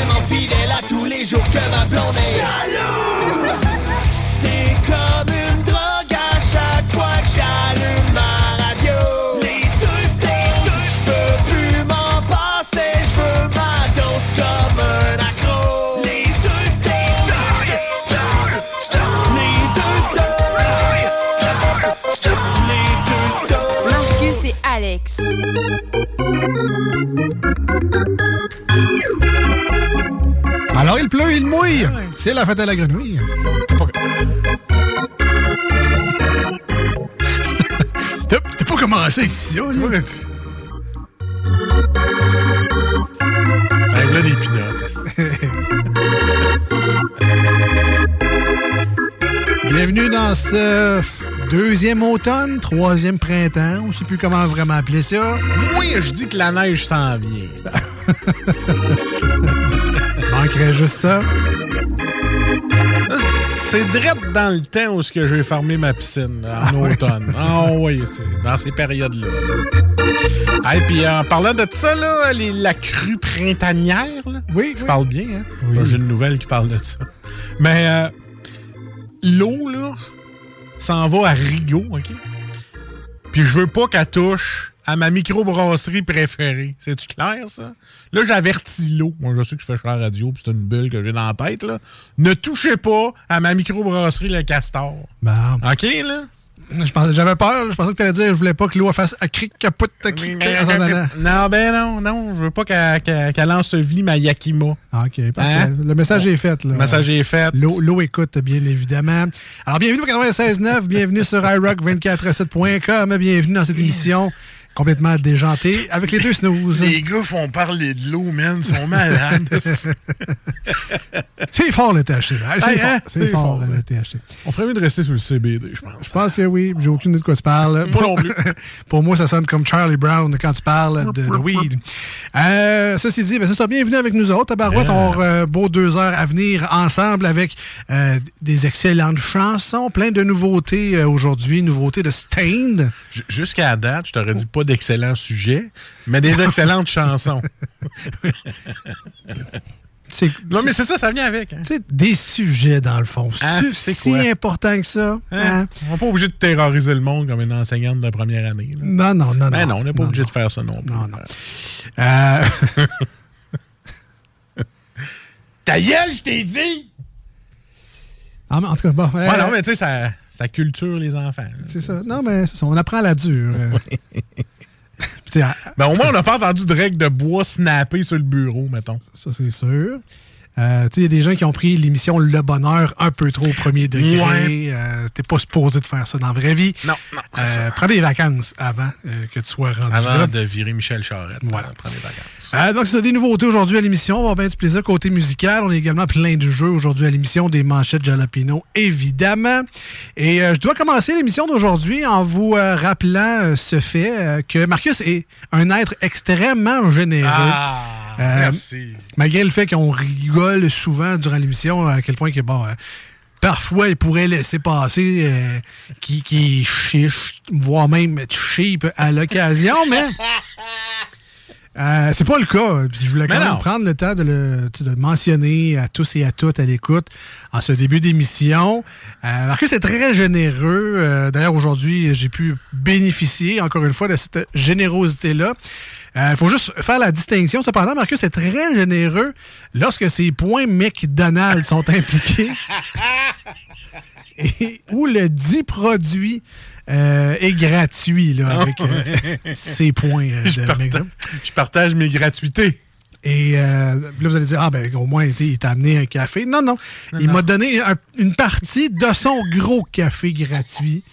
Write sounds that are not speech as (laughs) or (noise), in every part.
Tellement fidèle à tous les jours que ma blonde est jaloux. C'est comme une drogue à chaque fois que j'allume ma radio. Les deux snooze, je peux plus m'en passer, je veux ma dose comme un accro. Les deux les deux snooze, les deux. Marcus et Alex. Alors, il pleut, il mouille. C'est la fête à la grenouille. T'as pas... T'as pas commencé avec ça, là? Ben là, des pinottes. Bienvenue dans ce deuxième automne, troisième printemps. On ne sait plus comment vraiment appeler ça. Moi, je dis que la neige s'en vient. (laughs) Manquerait juste ça. C'est direct dans le temps où j'ai fermé ma piscine, en automne. Ah oui, dans ces périodes-là. Et puis en parlant de ça, là, les- la crue printanière, là, oui, je parle bien, hein? J'ai une nouvelle qui parle de ça. Mais euh, l'eau, là, s'en va à Rigaud, OK? Puis je veux pas qu'elle touche à ma microbrasserie préférée. C'est-tu clair, ça? Là, j'avertis l'eau. Moi, je sais que je fais cher radio, puis c'est une bulle que j'ai dans la tête, là. Ne touchez pas à ma microbrasserie Le Castor. Bon. OK, là? Je pensais- J'avais peur. Je pensais que tu allais dire je voulais pas que l'eau fasse à cric capote. Non, ben non, non. Je veux pas qu'elle qu'elle- qu'elle ensevelit ma Yakima. OK, parfait. Hein? Le message est fait. Là. Le message est fait. L'eau l'eau écoute, bien évidemment. Alors, bienvenue au 96.9, bienvenue sur iRock247.com, bienvenue dans cette émission complètement déjantée avec les deux snooze. Les gars font parler de l'eau, man. Ils sont malades. (laughs) C'est fort le THC. hein? C'est Hey, fort, c'est fort le THC. On ferait mieux de rester sur le CBD, je pense. Je pense que oui. J'ai aucune idée de quoi tu parles. Moi non plus. (laughs) Pour moi, ça sonne comme Charlie Brown quand tu parles de, de weed. Euh, ceci dit, ben, c'est ça. Bienvenue avec nous autres. Tabarouette, Yeah. on aura euh, beau deux heures à venir ensemble avec euh, des excellentes chansons, plein de nouveautés euh, aujourd'hui, nouveautés de Stained. Jusqu'à date, je t'aurais dit pas d'excellents sujets, mais des excellentes (laughs) chansons. Non, mais c'est ça, ça vient avec. hein. Des sujets, dans le fond. Ah, C'est si quoi? important que ça. Hein? hein? On n'est pas obligé de terroriser le monde comme une enseignante de première année. là. Non, non, non, Ben non. non, on n'est pas obligé de faire ça non plus. Non, non. Euh, (laughs) Ta gueule, je t'ai dit! ah, mais en tout cas, bon. euh, Ouais, non, mais tu sais, ça, ça culture les enfants. C'est ça. Non, mais ça. On apprend à la dure. (laughs) Euh, Tu sais, à- Ben, au moins, on n'a pas entendu de règles de bois snapper sur le bureau, mettons. Ça, c'est sûr. Euh, tu sais, il y a des gens qui ont pris l'émission Le Bonheur un peu trop au premier degré. Ouais. Euh, T'es pas supposé de faire ça dans la vraie vie. Non, non, Euh, ça. prends des vacances avant que tu sois rendu Avant là. de virer Michel Charette. Voilà. prendre des vacances. Donc, c'est des nouveautés aujourd'hui à l'émission. On va avoir bien du plaisir côté musical. On a également plein de jeux aujourd'hui à l'émission, des manchettes Jalapino, évidemment. Et je dois commencer l'émission d'aujourd'hui en vous rappelant ce fait que Marcus est un être extrêmement généreux. Ah, merci. Malgré le fait qu'on rigole souvent durant l'émission, à quel point que, bon, euh, parfois, il pourrait laisser passer euh, qui, qui est chiche, voire même cheap à l'occasion, mais (laughs) euh, c'est pas le cas. Puis je voulais quand Mais même non. prendre le temps de le, de mentionner à tous et à toutes à l'écoute en ce début d'émission. Euh, Marcus est très généreux. Euh, D'ailleurs, aujourd'hui, j'ai pu bénéficier encore une fois de cette générosité-là. Il faut juste faire la distinction. Cependant, Marcus est très généreux lorsque ses points McDonald's sont (laughs) impliqués et où le dit produit euh, est gratuit là, avec euh, (laughs) ses points euh, Je partage, McDonald's. je partage mes gratuités. Et euh, là, vous allez dire, ah ben au moins, il t'a amené un café. Non, non. il m'a donné un- une partie de son gros café gratuit.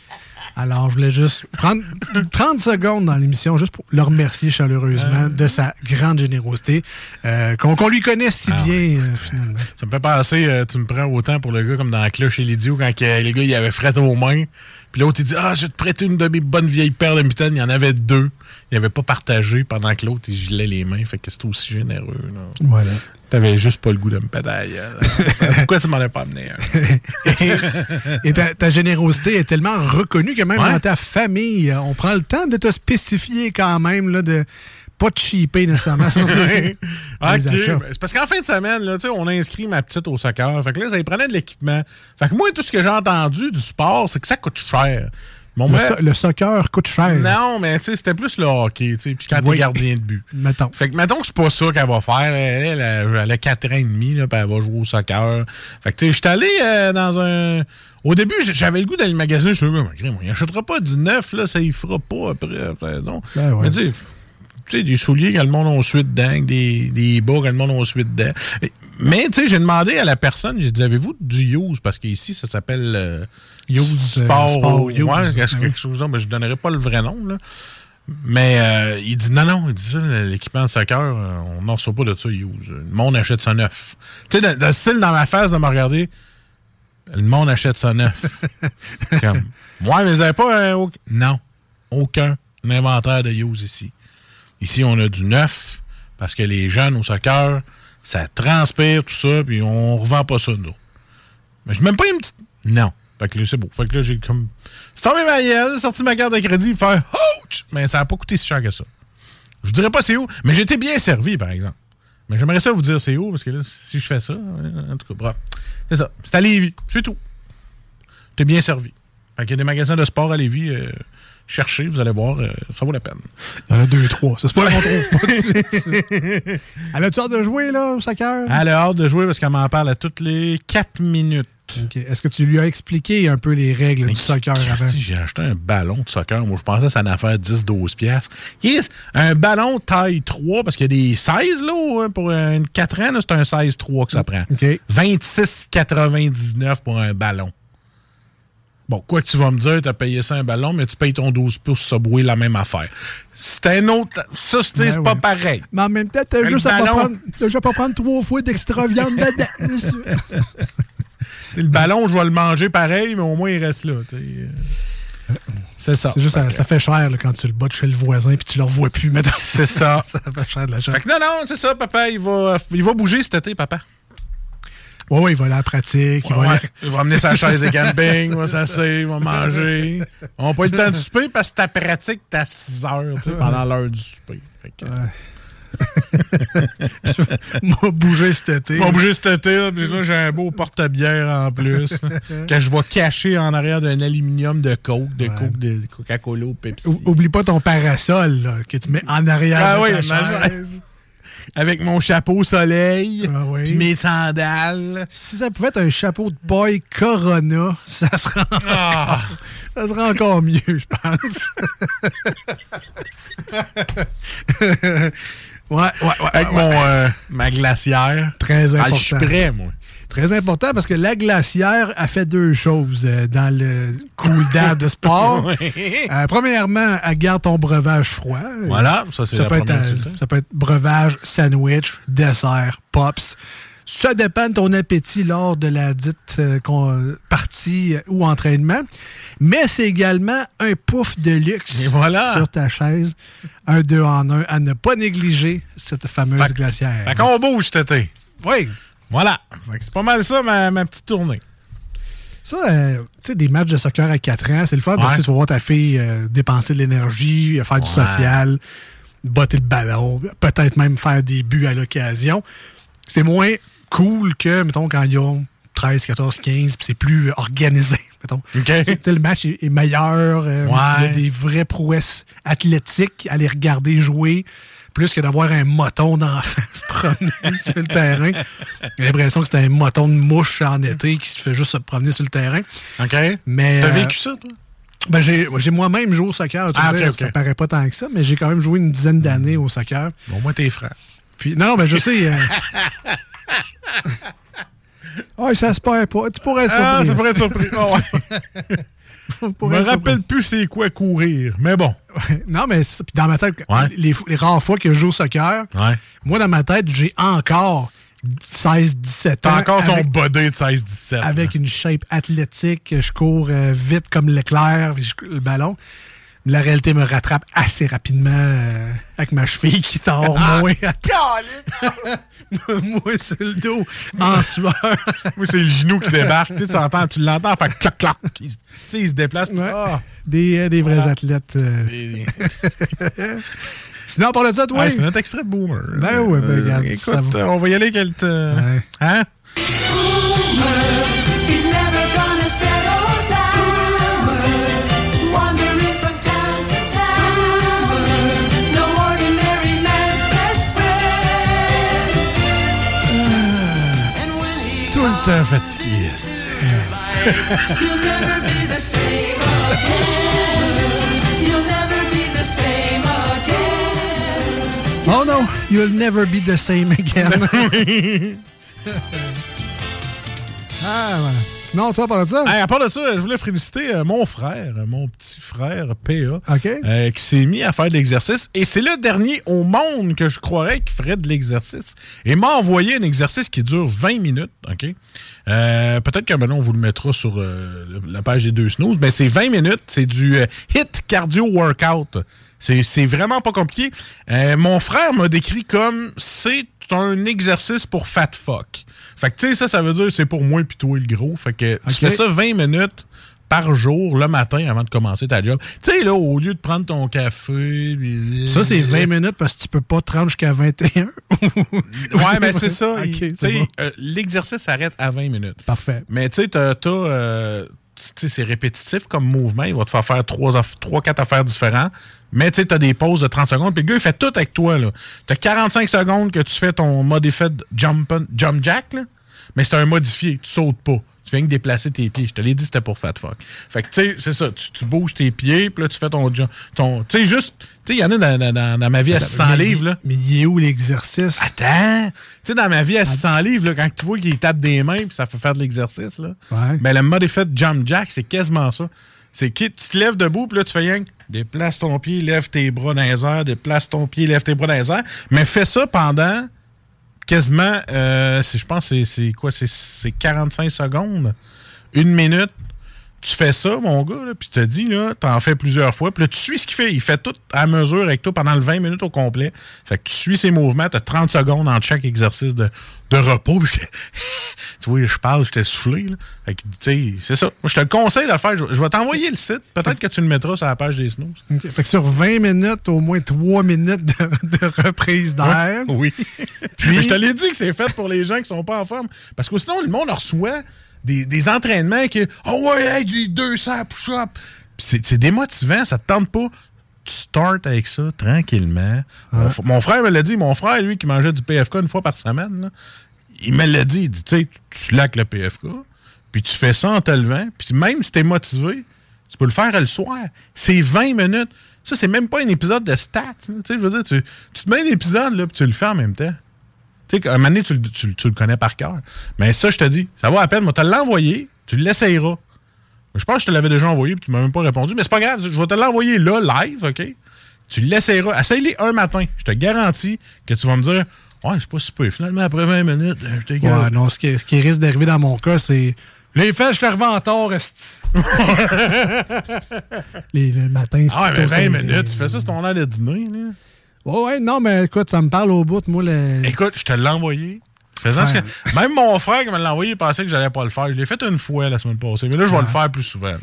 Alors, je voulais juste prendre (laughs) 30 secondes dans l'émission juste pour le remercier chaleureusement de sa grande générosité euh, qu'on lui connaît si Ah bien, euh, finalement. Ça me fait penser, euh, tu me prends autant pour le gars comme dans la cloche et l'idiot quand les gars ils avaient fret aux mains. Puis l'autre il dit Ah, je vais te prêter une de mes bonnes vieilles paires de mitaines. Il y en avait deux. Il n'avait pas partagé pendant que l'autre il gelait les mains. Fait que c'était aussi généreux. là. Voilà. T'avais juste pas le goût de me pédailler. (laughs) Pourquoi tu m'en as pas amené? Et ta, ta générosité est tellement reconnue que même Ouais. dans ta famille, on prend le temps de te spécifier quand même, là, de pas te cheaper nécessairement sur (laughs) les, achats. ben, c'est parce qu'en fin de semaine, là, on a inscrit ma petite au soccer. Fait que là, ça y prenait de l'équipement. Fait que moi, tout ce que j'ai entendu du sport, c'est que ça coûte cher. Le, soccer coûte cher. Non, mais tu sais, c'était plus le hockey, tu sais, puis quand Oui. t'es gardien de but. (laughs) Mettons. Fait que mettons que c'est pas ça qu'elle va faire. Elle, elle, elle a 4 ans et demi, là, puis elle va jouer au soccer. Fait que tu sais, j'étais allé euh, dans un. Au début, j'avais le goût d'aller magasin. Je me suis dit, il achètera pas du neuf, là, ça y fera pas après. non. Ben ouais. Mais tu sais, des souliers quand le monde a suite dedans, des, des bas quand le monde a suite dedans. Mais, tu sais, j'ai demandé à la personne, j'ai dit, avez-vous du use? Parce qu'ici, ça s'appelle euh, Use, euh, Sport. Use. Ouais, quelque, oui. quelque chose là, mais je donnerai pas le vrai nom, là. Mais euh, il dit non, non, il dit ça, l'équipement de soccer, euh, on n'en reçoit pas de ça, use. Le monde achète ça neuf. Tu sais, le style dans ma face de me regarder, le monde achète ça neuf. (laughs) Comme, moi, mais vous avez pas un. auc- Non, aucun inventaire de use ici. Ici, on a du neuf parce que les jeunes au soccer, ça transpire, tout ça, puis on revend pas ça, nous. Mais je même pas une petite. Non. Fait que là, c'est beau. Fait que là, j'ai comme. Fermé ma gueule, sorti ma carte de crédit, faire Ouch! Mais ça n'a pas coûté si cher que ça. Je dirais pas c'est où, mais été bien servi, par exemple. Mais j'aimerais ça vous dire c'est où, parce que là, si je fais ça, euh, en tout cas, bref. C'est ça. C'est à Lévis. C'est tout. T'es bien servi. Fait qu'il y a des magasins de sport à Lévis. euh, cherchez, vous allez voir, euh, ça vaut la peine. Il y en a deux, trois. Ça se peut qu'on trouve pas. (laughs) Elle a-tu hâte de jouer, là, au soccer? Elle a hâte de jouer parce qu'elle m'en parle à toutes les 4 minutes. Est-ce que tu lui as expliqué un peu les règles du soccer avant? Christy, j'ai acheté un ballon de soccer. Moi, je pensais que ça allait faire 10-12 piastres. Yes, un ballon taille 3, parce qu'il y a des 16, là, hein, pour un 4 ans, c'est un 16-3 que ça prend. OK. 26,99 pour un ballon. Bon, quoi que tu vas me dire, tu as payé ça un ballon, mais tu payes ton 12 pouces Subway la même affaire. C'est un autre... Ça, c'est Ben pas pareil. Mais en même temps, t'as Un juste, à pas ballon. prendre- juste à pas prendre trois fois d'extra viande dedans. (laughs) Le ballon, je vais le manger pareil, mais au moins, il reste là. tu C'est ça. C'est juste, Fait ça, fait cher là, quand tu le bats chez le voisin puis tu le revois plus. C'est ça. (laughs) ça fait cher de la Fait que non, non, c'est ça, papa. Il va, il va bouger cet été, papa. Ouais, ouais, il va aller à la pratique. il va Ouais, aller- Il va amener sa chaise de camping, il va s'asseoir, il va manger. On n'a pas eu le temps de souper parce que ta pratique, t'as 6 heures, tu sais, pendant l'heure du souper. Que, (laughs) m'a bougé cet été. On va bouger cet été, là, là, j'ai un beau porte-bière en plus, que je vais cacher en arrière d'un aluminium de Coke, de Coke, de Coca-Cola ou Pepsi. Ou- Oublie pas ton parasol là, que tu mets en arrière Ah de oui, ta ma chaise. Avec mon chapeau soleil, Ah oui. mes sandales. Si ça pouvait être un chapeau de boy Corona, ça serait, Ah. ça serait encore mieux, je pense. ouais, ouais, ouais. Avec ouais. mon, euh, ma glacière. Très Ah, important. je suis prêt, moi. Très important parce que la glacière a fait deux choses euh, dans le cool down de sport. (laughs) Euh, premièrement, elle garde ton breuvage froid. Voilà, ça, c'est ça la peut, être, première résultat. ça peut être breuvage, sandwich, dessert, pops. Ça dépend de ton appétit lors de la dite euh, partie euh, ou entraînement. Mais c'est également un pouf de luxe Et voilà. sur ta chaise. Un deux en un à ne pas négliger cette fameuse Fait- glacière. Fait qu'on bouge cet été. Oui. Voilà. C'est pas mal ça, ma, ma petite tournée. Ça, euh, tu sais, des matchs de soccer à 4 ans, c'est le fun parce que Ouais. tu vas voir ta fille euh, dépenser de l'énergie, faire du Ouais. social, botter le ballon, peut-être même faire des buts à l'occasion. C'est moins cool que, mettons, quand ils ont 13, 14, 15, puis c'est plus organisé, (laughs) mettons. Le match est, est meilleur, euh, Ouais. il y a des vraies prouesses athlétiques à les regarder jouer, plus que d'avoir un moton d'enfant se promener (laughs) sur le terrain. J'ai l'impression que c'est un moton de mouche en été qui se fait juste se promener sur le terrain. OK? Mais, T'as euh, vécu ça, toi? ben, j'ai j'ai moi-même joué au soccer. Tu Ah, veux ok, dire, ok. Ça paraît pas tant que ça, mais j'ai quand même joué une dizaine d'années au soccer. Bon, moi, t'es frère. Puis, non, ben, je sais. euh... (laughs) Ah, ça se perd pas. Tu pourrais être Ah, surpris. ça pourrait être surpris. Ah, (laughs) ouais. (laughs) Je me rappelle plus c'est quoi courir. Mais bon. Non, mais dans ma tête, Ouais. les, les rares fois que je joue au soccer, Ouais. moi, dans ma tête, j'ai encore 16, 17 ans. T'as encore ton avec- body de 16-17. avec une shape athlétique, je cours euh, vite comme l'éclair, le ballon. La réalité me rattrape assez rapidement euh, avec ma cheville qui tord moins. (laughs) (laughs) moi sur le dos, en sueur. Moi, c'est le genou qui débarque. tu l'entends, tu l'entends faire clac, clac. Il, se- tu sais, il se déplace. Ouais. ah, Des, euh, des vrais Voilà. athlètes. euh. et- (laughs) Sinon, par de ça, toi, Ouais, c'est notre extrait de Boomer. Ben ouais, ben, Euh, regarde, écoute, ça va. euh, on va y aller. Ouais. Hein? He's never gonna settle again. (laughs) Oh no, you'll never be the same again. (laughs) ah, voilà. Sinon, toi, par de ça? Hey, à part de ça, je voulais féliciter euh, mon frère, euh, mon petit frère PA, euh, qui s'est mis à faire de l'exercice. Et c'est le dernier au monde que je croirais qui ferait de l'exercice. Et m'a envoyé un exercice qui dure 20 minutes. OK? Euh, Peut-être que maintenant, on vous le mettra sur euh, la page des deux snooze. Mais c'est 20 minutes. C'est du hit cardio workout. C'est vraiment pas compliqué. Mon frère m'a décrit comme c'est un exercice pour fat fuck. Fait que tu sais, ça, ça veut dire c'est pour moi puis toi le gros. Fait que tu fais ça 20 minutes par jour le matin avant de commencer ta job. Tu sais, là, au lieu de prendre ton café. puis- Ça, c'est 20 minutes parce que tu peux pas te rendre jusqu'à 21. (laughs) Ouais, mais c'est ça. Tu c'est sais, bon. euh, L'exercice s'arrête à 20 minutes. Parfait. Mais tu sais, t'as, tu c'est répétitif comme mouvement. Il va te faire faire 3-4 affaires différentes. Mais tu t'as des pauses de 30 secondes. Puis le gars, il fait tout avec toi. Là. T'as 45 secondes que tu fais ton modified jump, jump jack. Là. Mais c'est un modifié. Tu sautes pas. Tu viens que déplacer tes pieds. Je te l'ai dit, c'était pour fat fuck. Fait que, tu sais, c'est ça. Tu, tu bouges tes pieds, puis là, tu fais ton... jump- ton tu sais, juste... Tu sais, il y en a dans, dans- dans ma vie à 600 Mais- livres, là. Mais il est où l'exercice? Attends! Tu sais, dans ma vie à 600 livres, là, quand tu vois qu'il tape des mains puis ça fait faire de l'exercice, là, Ouais. ben, le mode effet de jump jack, c'est quasiment ça. C'est que tu te lèves debout, puis là, tu fais rien déplace ton pied, lève tes bras dans les airs, déplace ton pied, lève tes bras dans les airs. Mais fais ça pendant quasiment, euh, je pense, c'est- quoi? C'est 45 secondes, une minute? Tu fais ça, mon gars, là, puis tu te dis, là, t'en fais plusieurs fois. Puis là, tu suis ce qu'il fait. Il fait tout à mesure avec toi pendant le 20 minutes au complet. Fait que tu suis ses mouvements, t'as 30 secondes entre chaque exercice de, de repos. (laughs) Puis tu vois, je parle, j'étais soufflé. Là. Fait que, tu sais, c'est ça. Moi, je te le conseille de le faire. Je, je vais t'envoyer le site. Peut-être que tu le mettras sur la page des. OK. Fait que sur 20 minutes, au moins 3 minutes de, de reprise d'air. Oui. Puis- Mais je te l'ai dit que c'est fait pour les gens qui sont pas en forme. Parce que sinon, le monde reçoit des, des entraînements qui. Oh ouais, hey, j'ai 200 push-ups. C'est démotivant, ça te tente pas. tu startes avec ça tranquillement. Mon, frère me l'a dit, mon frère, lui, qui mangeait du PFK une fois par semaine, là, il me l'a dit, il dit, tu sais, tu laques le PFK, puis tu fais ça en te levant, puis même si t'es motivé, tu peux le faire le soir. C'est 20 minutes. Ça, c'est même pas un épisode de stats. Tu sais, je veux dire, tu, tu te mets un épisode, là, puis tu le fais en même temps. Tu sais, un moment donné, tu, le- tu le- tu le connais par cœur. Mais ça, je te dis, ça va à peine. Moi, te l'envoyer, tu l'essayeras. Je pense que je te l'avais déjà envoyé, puis tu m'as même pas répondu. Mais c'est pas grave, je vais te l'envoyer là, live, OK? Tu l'essayeras. Essaye-les un matin. Je te garantis que tu vas me dire, ouais, c'est pas super. Finalement, après 20 minutes, je t'ai Ouais, non, ce qui, ce qui risque d'arriver dans mon cas, c'est. Les faits, je te revends en tort. (laughs) Les, le matin, c'est Ah, mais plutôt 20 ça, minutes, tu fais ça, c'est ton heure de dîner, là. Ouais, ouais, non, mais écoute, ça me parle au bout. Moi, le... Écoute, je te l'ai envoyé. Faisant ce Ouais. que- Même mon frère qui me l'a envoyé, il pensait que j'allais pas le faire. Je l'ai fait une fois la semaine passée, mais là, je vais le faire plus souvent.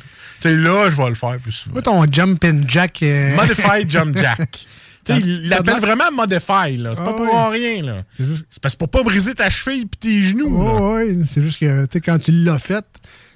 Tu sais, là, je vais le faire plus souvent. Moi, ton jump and jack. euh, (laughs) Modified Jump (laughs) Jack. Tu sais, il l'appelle vraiment Modify, là. C'est Ah pas pour ouais. rien, là. C'est juste- parce que pour pas briser ta cheville pis tes genoux. Ouais, ouais, c'est juste que, tu sais, quand tu l'as fait,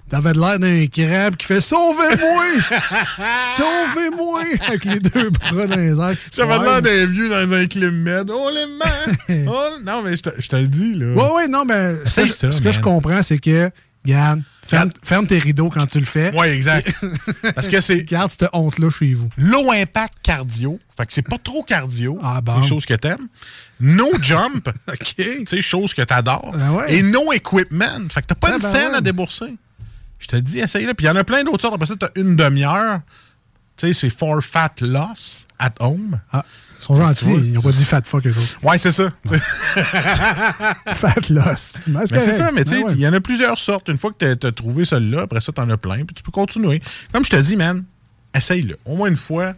t'avais de l'air d'un crabe qui fait Sauvez-moi! (laughs) Sauvez-moi! Avec les deux bras dans les airs J'avais l'air d'un vieux dans un clim med. Oh, les mains! (laughs) Oh, non, mais je te, je te le dis, là. Ouais, ouais, non, mais ce que, je- ça, ce que je man. comprends, c'est que, regarde, ferme, ferme tes rideaux quand tu le fais. Ouais, exact. (laughs) Parce que c'est Garde cette honte-là chez vous. low impact cardio. Fait que c'est pas trop cardio. Ah, bon. Des choses que t'aimes. No jump. OK. Tu sais, choses que t'adores. Ouais. Et no equipment. Fait que t'as pas Ah une ben scène ouais. à débourser. Je te dis, essaye-le. Puis il y en a plein d'autres sortes. Après ça, t'as une demi-heure. Tu sais, c'est for fat loss at home. Ah, ils sont gentils. Ils n'ont pas dit fat fuck, eux autres. Ouais, c'est ça. (laughs) Fat loss. Mais c'est ça, mais tu sais, Ben ouais. il y en a plusieurs sortes. Une fois que t'as- t'as trouvé celle-là, après ça, t'en as plein, puis tu peux continuer. Comme je te dis, man, essaye-le. Au moins une fois.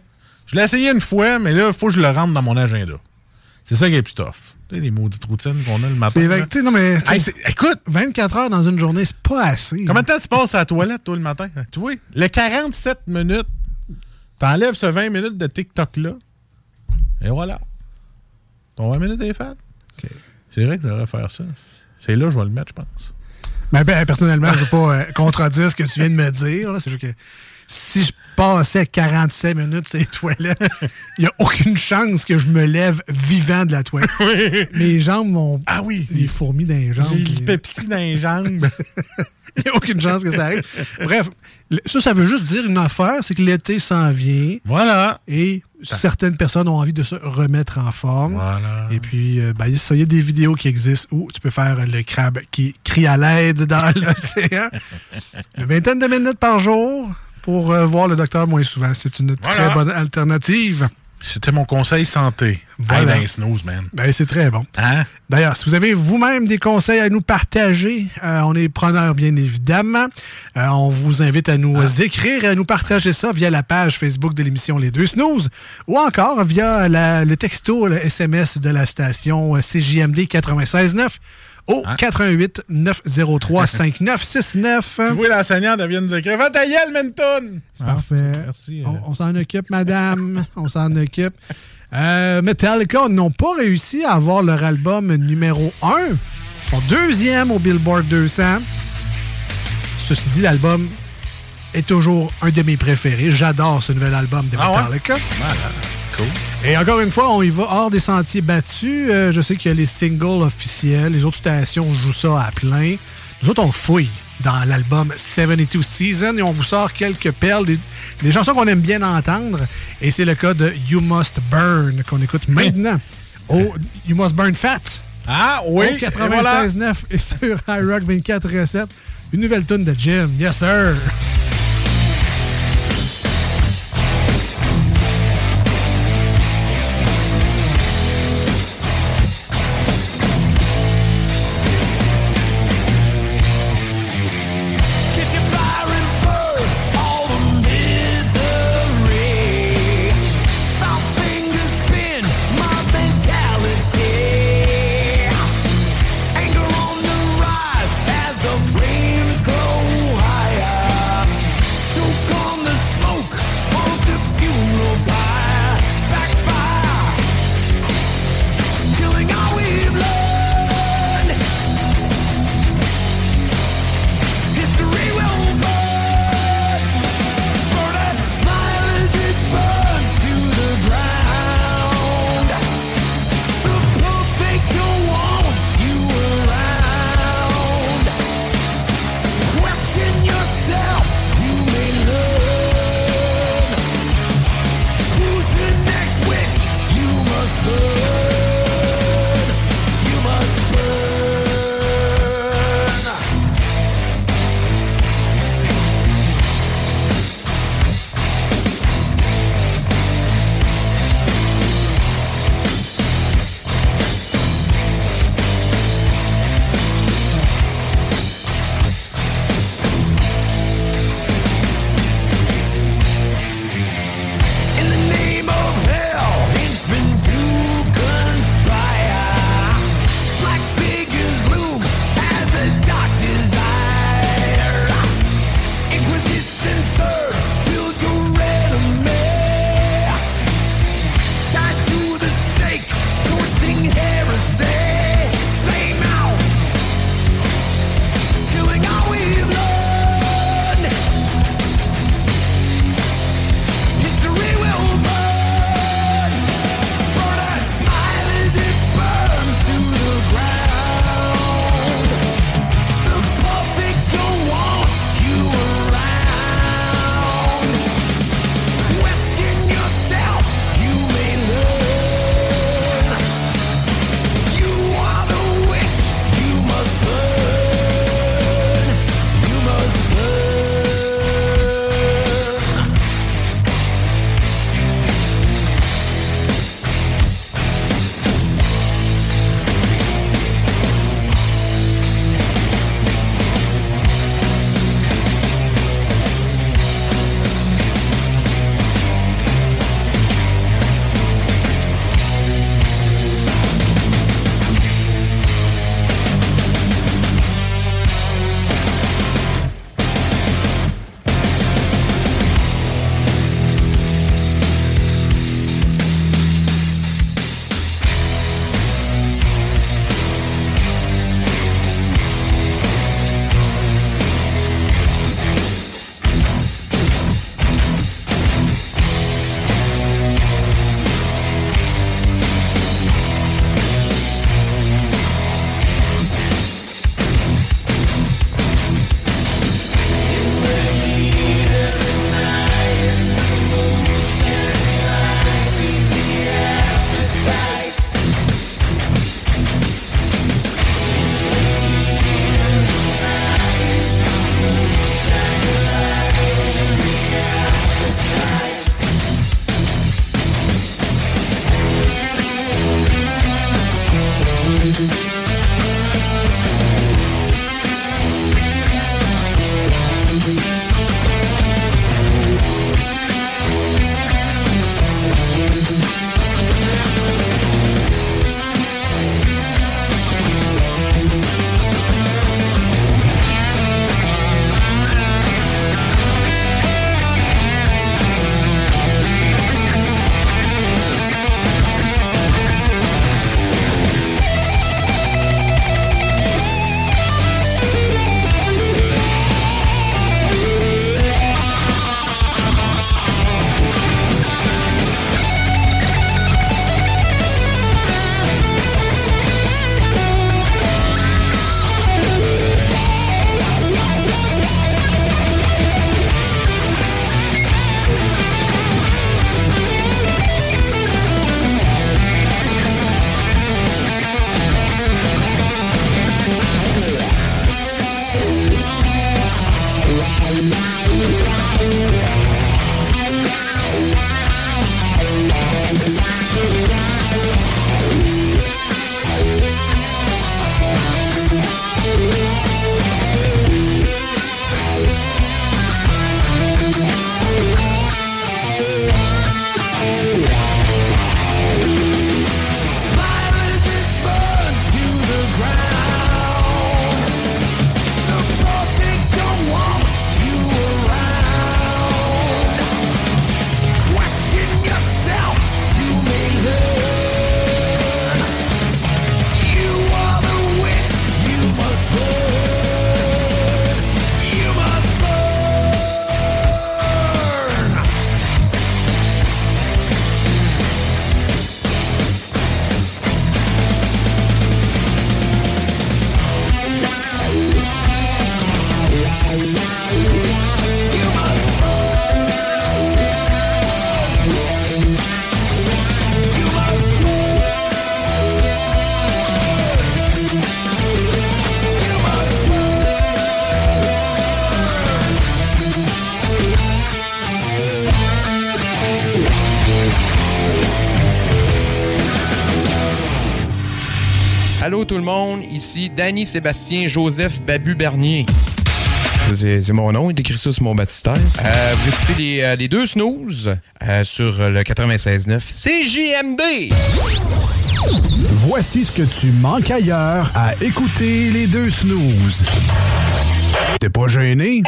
Je l'ai essayé une fois, mais là, il faut que je le rentre dans mon agenda. C'est ça qui est plus tough. Les maudites routines qu'on a le matin. C'est vrai. non, mais. Hey, écoute, 24 heures dans une journée, c'est pas assez. combien de temps tu passes à la toilette, toi, le matin? Tu vois, le 47 minutes, t'enlèves ce 20 minutes de TikTok-là, et voilà. Ton 20 minutes est fait. C'est vrai que je devrais faire ça. C'est là que je vais le mettre, je pense. Mais ben, personnellement, je ne veux pas euh, contredire ce que tu viens de me dire. C'est juste que si je passais 47 minutes les toilettes, (laughs) il n'y a aucune chance que je me lève vivant de la toilette. (laughs) Mes jambes vont. Ah oui! Les fourmis dans les jambes. J'ai puis- le pepti dans les jambes. (laughs) Il n'y a aucune chance que ça arrive. Bref, ça, ça veut juste dire une affaire, c'est que l'été s'en vient voilà. et certaines personnes ont envie de se remettre en forme. Voilà. Et puis, euh, ben, il ça, il y a des vidéos qui existent où tu peux faire le crabe qui crie à l'aide dans l'océan. Une vingtaine de minutes par jour pour euh, voir le docteur moins souvent. C'est une Voilà. très bonne alternative. C'était mon conseil santé. Voilà. Hey, les snooze, man. Ben, c'est très bon. Hein? D'ailleurs, si vous avez vous-même des conseils à nous partager, euh, on est preneurs bien évidemment. Euh, on vous invite à nous écrire et à nous partager ça via la page Facebook de l'émission Les Deux Snooze ou encore via la- le texto, le SMS de la station CJMD 96.9 au 88 903 5969. Tu vois, l'enseignante, elle vient nous écrire Va ta gueule, Menton! C'est parfait. merci, euh. On, on s'en occupe, madame. on s'en occupe. Euh, Metallica n'ont pas réussi à avoir leur album numéro 1. Son deuxième au Billboard 200. Ceci dit, l'album est toujours un de mes préférés. J'adore ce nouvel album de Ah ouais? Metallica. Cool. Et encore une fois, on y va hors des sentiers battus. Euh, je sais qu'il y a les singles officiels. Les autres stations jouent ça à plein. Nous autres, on fouille dans l'album 72 Season et on vous sort quelques perles, des, des chansons qu'on aime bien entendre. Et c'est le cas de You Must Burn qu'on écoute maintenant. au You Must Burn Fat. Ah oui! Au et voilà. 96.9 et sur (laughs) iRock 24 recettes. Une nouvelle tune de Jim. Yes, sir. Tout le monde, ici Danny Sébastien Joseph Babu Bernier. C'est mon nom, il écrit ça sur mon baptistère. Euh, vous écoutez les, euh, les deux snooze euh, sur le 96.9 CJMD. Voici ce que tu manques ailleurs à écouter les deux snooze. T'es pas gêné?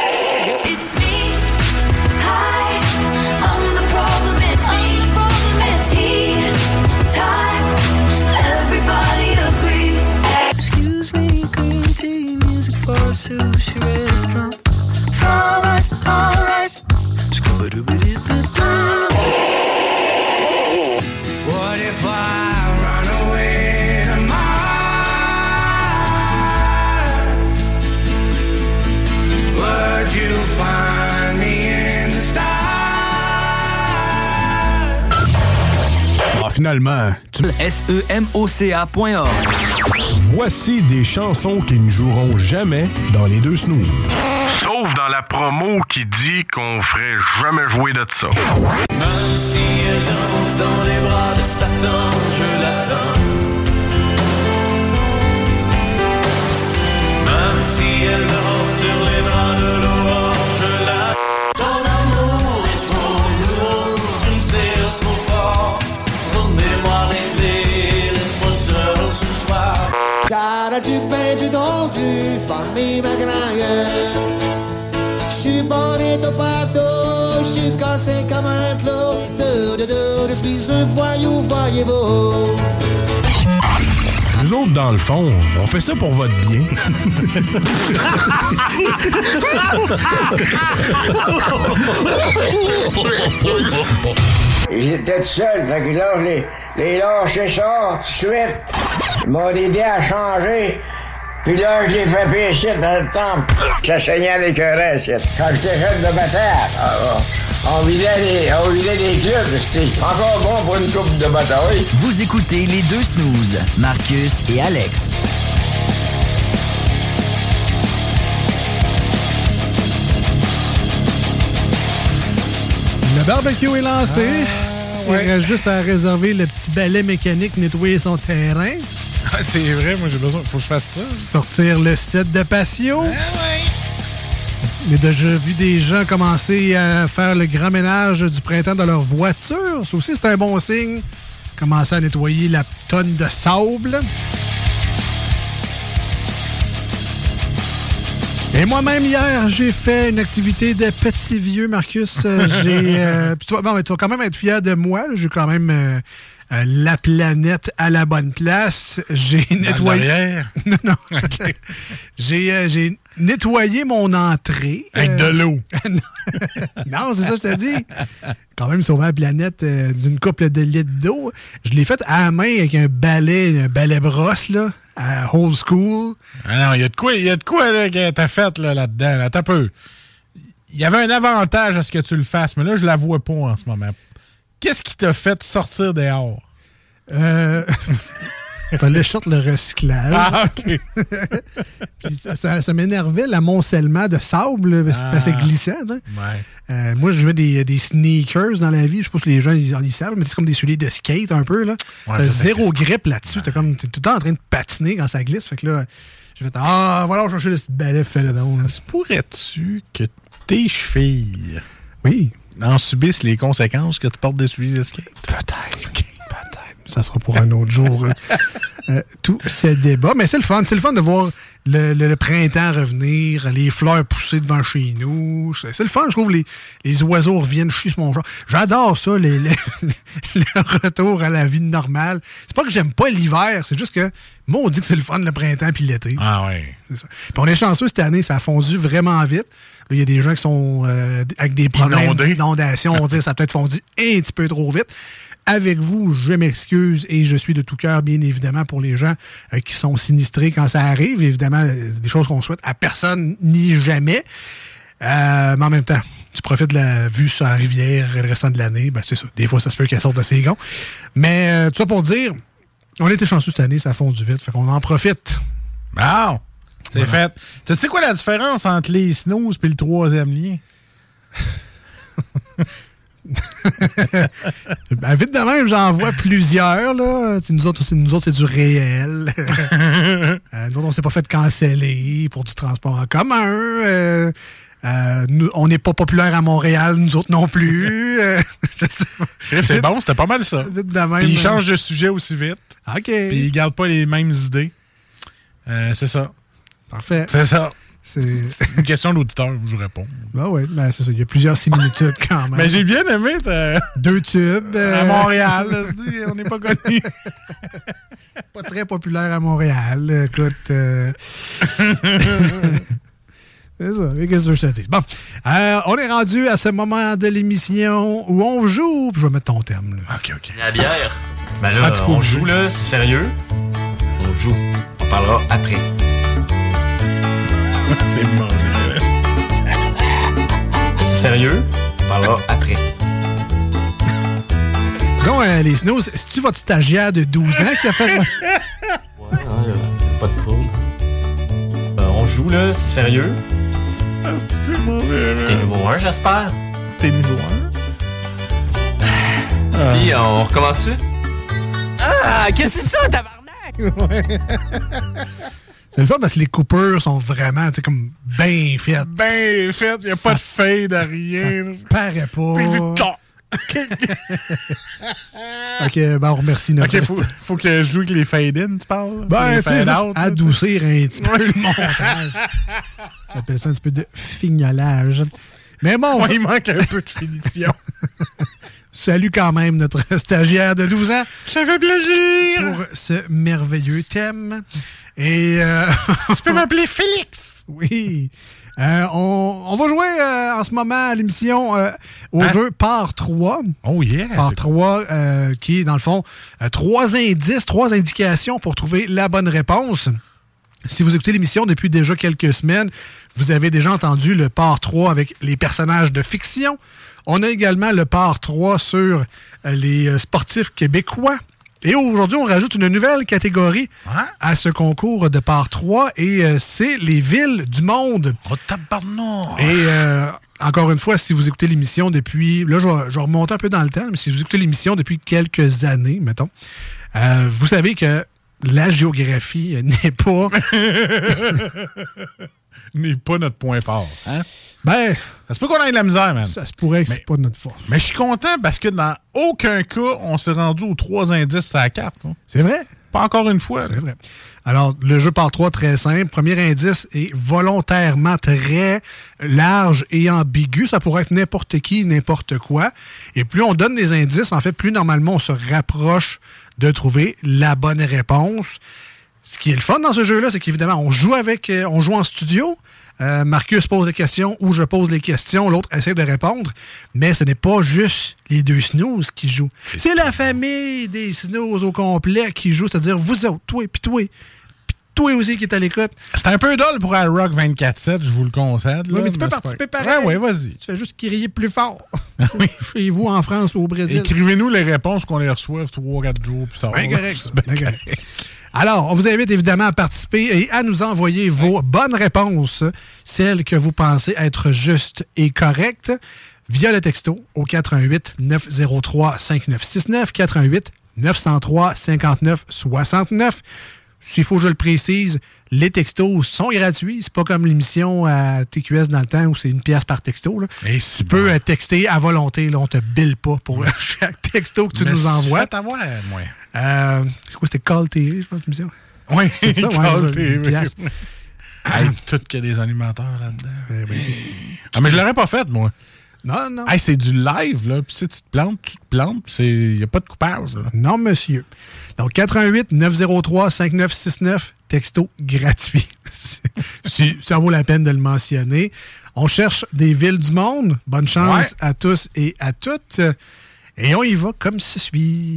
Finalement, tu... S-E-M-O-C-A.org. Voici des chansons qui ne joueront jamais dans les deux snooze. Sauf dans la promo qui dit qu'on ferait jamais jouer de ça. Même si elle danse dans les bras de Satan, je l'attends. Farmi ma graille. J'suis bonito partout, j'suis cassé comme un clou. De, de, de, je suis un voyou, voyez-vous. Nous autres, dans le fond, on fait ça pour votre bien. J'étais tout seul, fait que là, je les, les lâché ça tout de suite. Ils m'ont aidé à changer. Puis là, je l'ai fait pécher dans le temple. Ça saignait avec un reste. Quand j'étais jeune de bataille, ah, ah, on vidait les, on vidait les clubs. C'était encore bon pour une coupe de bataille. Vous écoutez les deux snooze, Marcus et Alex. Le barbecue est lancé. Il reste juste à réserver le petit balai mécanique, nettoyer son terrain. Ah, c'est vrai, moi j'ai besoin. Faut que je fasse ça. Sortir le set de patio. J'ai déjà vu des gens commencer à faire le grand ménage du printemps dans leur voiture. Ça aussi, c'est un bon signe. Commencer à nettoyer la tonne de sable. Et moi-même, hier, j'ai fait une activité de petit vieux, Marcus. Euh, j'ai. euh, (laughs) bon, mais tu vas quand même être fier de moi. J'ai quand même euh, euh, la planète à la bonne place. J'ai nettoyé. (laughs) non, non. j'ai, euh, j'ai nettoyé mon entrée. Avec de l'eau. (laughs) non, c'est ça que je te dis. Quand même sauver la planète euh, d'une couple de litres d'eau. Je l'ai fait à la main avec un balai, un balai brosse, là, à old school. Ah non, il y a de quoi, il y a de quoi là, que t'as fait là, là-dedans. Là, T'as peu. Il y avait un avantage à ce que tu le fasses, mais là, je la vois pas en ce moment. Qu'est-ce qui t'a fait sortir dehors? Euh, (laughs) fallait que sorte le recyclage. Ah, OK. (laughs) Puis ça, ça- ça m'énervait l'amoncellement de sable, parce que c'est Ah. glissant. tu sais. Ouais. Euh, moi, je mets des, des sneakers dans la vie. Je pas si les gens ils, ils savent, mais c'est comme des souliers de skate un peu. là. Ouais, T'as zéro glisse. grip là-dessus. T'es comme t'es tout le temps en train de patiner quand ça glisse. Fait que là, j'ai fait Ah, voilà, chercher le balai fait dedans. là. Pourrais-tu que tes chevilles Oui. En subissent les conséquences que tu portes des souliers de skate? Peut-être. Ça sera pour un autre jour. euh, (laughs) euh, tout ce débat. Mais c'est le fun. C'est le fun de voir le, le- le printemps revenir, les fleurs pousser devant chez nous. C'est le fun. Je trouve les, les oiseaux reviennent chier sur mon genre. J'adore ça, les- les- (laughs) le retour à la vie normale. C'est pas que j'aime pas l'hiver, c'est juste que moi, on dit que c'est le fun le printemps puis l'été. Ah ça. Puis on est chanceux cette année, ça a fondu vraiment vite. Il y a des gens qui sont euh, avec des problèmes d'inondation. On dit que ça a peut-être fondu un petit peu trop vite. Avec vous, je m'excuse et je suis de tout cœur, bien évidemment, pour les gens euh, qui sont sinistrés quand ça arrive. Évidemment, euh, des choses qu'on souhaite à personne ni jamais. Euh, mais en même temps, tu profites de la vue sur la rivière et le restant de l'année. Ben, c'est ça. Des fois, ça se peut qu'elle sorte de ses gonds. Mais euh, tout ça pour dire, on était chanceux cette année, ça a fondu vite. Fait qu'on en profite. Bon, c'est Voilà. fait. Tu sais quoi la différence entre les snooze et le troisième lien? (laughs) (laughs) Ben, vite de même, j'en vois plusieurs. Là. Nous autres, c'est- nous autres, c'est du réel. (laughs) Euh, nous autres, on s'est pas fait canceller pour du transport en commun. Euh, euh, nous- on n'est pas populaire à Montréal, nous autres non plus. (laughs) C'est bon, c'était pas mal ça. Vite de même. Puis il euh, change de sujet aussi vite. OK. Puis il garde pas les mêmes idées. C'est ça. Parfait. C'est ça. C'est une question d'auditeur, je réponds. Ben oui, ben c'est ça. Il y a plusieurs similitudes quand même. Mais j'ai bien aimé ta- Deux tubes. euh, à Montréal. là, c'est- on n'est pas connus. (laughs) pas très populaire à Montréal. Écoute. euh, (laughs) C'est ça. Qu'est-ce que je te dis? Bon. Euh, on est rendu à ce moment de l'émission où on joue. Je vais mettre ton thème. Là. OK, OK. La bière. Ben là, Ah, on joue là, c'est sérieux. On joue. On parlera après. (laughs) c'est bon. C'est sérieux? On parlera après. Donc, euh, les snows, c'est-tu votre stagiaire de 12 ans qui a fait. (laughs) Ouais, ouais, pas de trouble. Ben, on joue là, c'est sérieux? T'es niveau 1, j'espère. T'es niveau 1. Puis, on recommence-tu? Ah, qu'est-ce que c'est ça, tabarnak? (laughs) C'est le fun parce que les coupures sont vraiment, tu sais, comme bien faites. Ben fait, il a Ça- pas de fade à rien. Paraît pas. (laughs) Ok, ben on remercie notre. Ok, faut, faut que je joue avec les fade-in, tu parles? Ben, tu sais, adoucir un petit peu le montage. On appelle ça un petit peu de fignolage. Mais bon, Ouais, il manque un peu de finition. (laughs) salut quand même notre (laughs) stagiaire de 12 ans Ça fait plaisir! pour ce merveilleux thème. Et euh, Tu peux (laughs) m'appeler Félix! oui, Euh, on, on va jouer euh, en ce moment à l'émission euh, au Hein? jeu Part 3. Oh yeah! Part c'est- 3, euh, qui est dans le fond trois indices, trois indications pour trouver la bonne réponse. Si vous écoutez l'émission depuis déjà quelques semaines, vous avez déjà entendu le part 3 avec les personnages de fiction. On a également le part 3 sur euh, les euh, sportifs québécois. Et aujourd'hui, on rajoute une nouvelle catégorie Hein? à ce concours de part 3 et euh, c'est les villes du monde. Oh tabarnak! Et euh, encore une fois, si vous écoutez l'émission depuis. Là, je vais, je vais remonter un peu dans le temps, mais si vous écoutez l'émission depuis quelques années, mettons, euh, vous savez que la géographie (laughs) n'est pas. (laughs) N'est pas notre point fort. Hein? Ben. Ça se peut qu'on ait de la misère, man. Ça se pourrait que c'est pas notre force. Mais je suis content parce que dans aucun cas, on s'est rendu aux trois indices à la carte. hein. C'est vrai? Pas encore une fois. C'est vrai. Alors, le jeu par trois, très simple. Premier indice est volontairement très large et ambigu. Ça pourrait être n'importe qui, n'importe quoi. Et plus on donne des indices, en fait, plus normalement on se rapproche de trouver la bonne réponse. Ce qui est le fun dans ce jeu-là, c'est qu'évidemment, on joue avec, euh, on joue en studio. Euh, Marcus pose les questions ou je pose les questions, l'autre essaie de répondre. Mais ce n'est pas juste les deux snooze qui jouent. C'est la famille des snooze au complet qui joue, c'est-à-dire vous autres, toi, puis toi, puis toi aussi qui est à l'écoute. C'est un peu dole pour iRock 24-7, je vous le concède. Oui, mais tu peux c'est participer pareil. Ouais, ouais, vas-y. Tu fais juste crier plus fort. (laughs) (laughs) Chez vous, en France ou au Brésil. Écrivez-nous les réponses qu'on les reçoive 3-4 jours. Puis ça va. Bien correct. C'est (laughs) Bien correct. Alors, on vous invite évidemment à participer et à nous envoyer vos bonnes réponses, celles que vous pensez être justes et correctes, via le texto au 88 903 5969 88 903 59 69. S'il faut que je le précise, les textos sont gratuits. C'est pas comme l'émission à TQS dans le temps où c'est une pièce par texto. là. Tu peux euh, texter à volonté. Là, on te bille pas pour (laughs) chaque texto que tu Mais nous envoies. faites avoir, moi. Euh, c'est quoi, c'était Call TV, je pense, l'émission? Oui, (laughs) C'est ça, Call TV. Hey, tout qu'il y a des animateurs là-dedans. Ah, mais je l'aurais pas fait, moi. Non, non. Hey, c'est du live, là. Puis si tu te plantes, tu te plantes. Il n'y a pas de coupage, là. Non, monsieur. Donc, 88 903 5969, texto gratuit. (laughs) si ça vaut la peine de le mentionner. On cherche des villes du monde. Bonne chance Ouais. à tous et à toutes. Et on y va comme ce suit.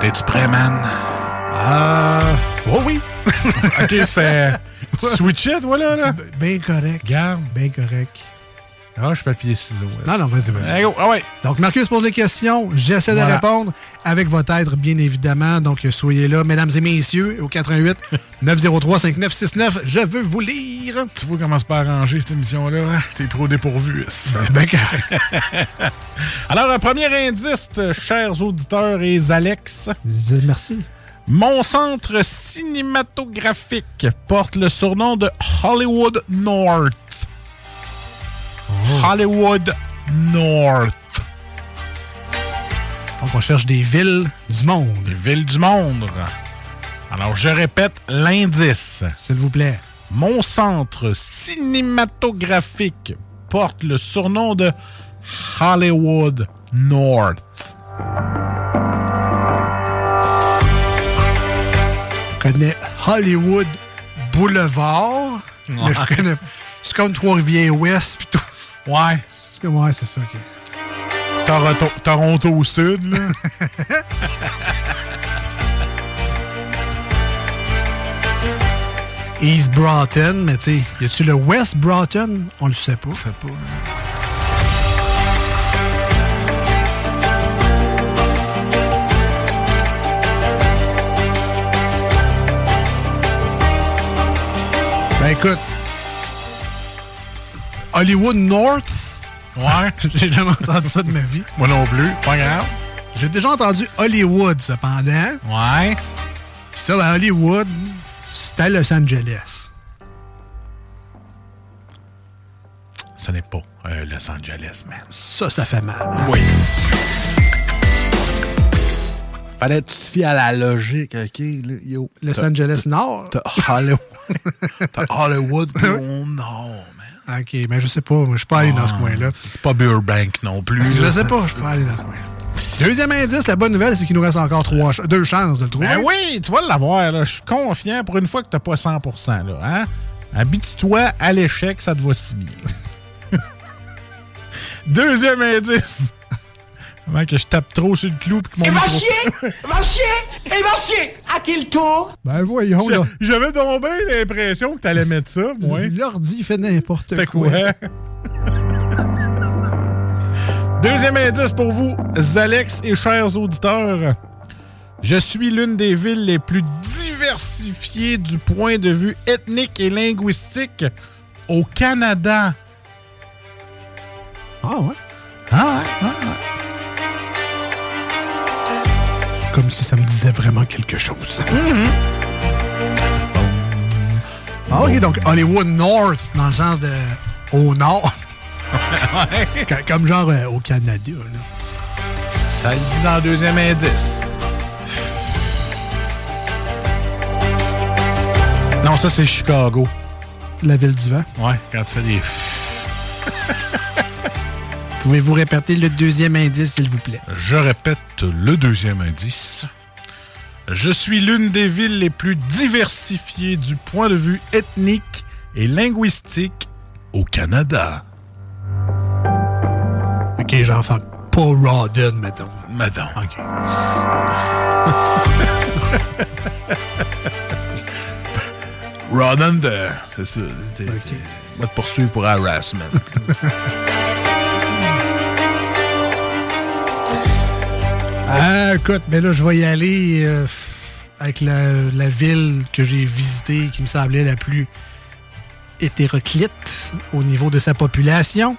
T'es-tu prêt, man? Euh. Oh oui! OK, c'est. Tu (laughs) switchais, toi, là? là? Bien correct. Garde. Bien correct. Ah, je papier ciseaux. Non, non, vas-y, vas-y. Go. Ah ouais. Donc, Marcus pose des questions. J'essaie de répondre avec votre aide, bien évidemment. Donc, soyez là, mesdames et messieurs, au 88 903 5969. Je veux vous lire. Tu vois comment c'est pas arrangé, cette émission-là? hein? T'es pro dépourvu. Ben, correct. (laughs) Alors, un premier indice, chers auditeurs et Alex. Merci. Mon centre cinématographique porte le surnom de Hollywood North. Hollywood North. Donc, on cherche des villes du monde. Les villes du monde. Alors, je répète l'indice. S'il vous plaît. Mon centre cinématographique porte le surnom de Hollywood North. Je connais Hollywood Boulevard. Ouais. je connais. C'est comme Trois-Rivières-Ouest. puis tout. Ouais. C'est comme- ouais, c'est ça. ok. Toronto, Toronto au sud, là. (laughs) East Broughton, mais tu sais, y a-tu le West Broughton? On le sait pas. sais pas. Ben écoute, Hollywood North, Ouais. (laughs) j'ai jamais entendu ça de ma vie. Moi non plus. Pas grave. J'ai déjà entendu Hollywood, cependant. Ouais. Puis ça, ben, Hollywood, c'était à Los Angeles. Ce n'est pas euh, Los Angeles, man. Ça, ça fait mal. Oui. Fallait que tu te fies à la logique, OK? là, yo. Los Angeles Nord? T'as Hollywood. (laughs) T'as Hollywood, puis non, man. OK, mais je sais pas. Je suis pas allé dans ce Ah, coin-là. C'est pas Burbank non plus. Je sais pas, je suis pas allé dans ce coin-là. Deuxième indice, la bonne nouvelle, c'est qu'il nous reste encore trois, deux chances de le trouver. Ben oui, tu vas l'avoir. Je suis confiant pour une fois que t'as pas 100 là, hein? Habitue-toi à l'échec, ça te va si bien. (laughs) Deuxième indice. Avant que je tape trop sur le clou puis que mon Il va micro- chier! Il va chier! Il va chier! À quel tour? Ben voyons, là. J'a- J'avais donc bien l'impression que t'allais mettre ça, moi. L'ordi fait n'importe quoi. quoi? (laughs) Deuxième indice pour vous, Alex et chers auditeurs. Je suis l'une des villes les plus diversifiées du point de vue ethnique et linguistique au Canada. Ah ouais? Ah, ouais, ah, ouais. Comme si ça me disait vraiment quelque chose. Mm-hmm. Ah, ok, donc Hollywood North, dans le sens de au nord. (laughs) Co- Comme genre euh, au Canada. là. Ça le dit dans le deuxième indice. Non, ça, c'est Chicago. La ville du vent. Ouais, quand tu fais des... (laughs) Pouvez-vous répéter le deuxième indice, s'il vous plaît? Je répète le deuxième indice. Je suis l'une des villes les plus diversifiées du point de vue ethnique et linguistique au Canada. Ok, genre, enfin, pas Rawdon, mettons. Mettons. Ok. (laughs) Run under, c'est ça. On va te poursuivre pour harassment. (laughs) Ah, écoute, mais là, je vais y aller euh, avec la, la ville que j'ai visitée qui me semblait la plus hétéroclite au niveau de sa population.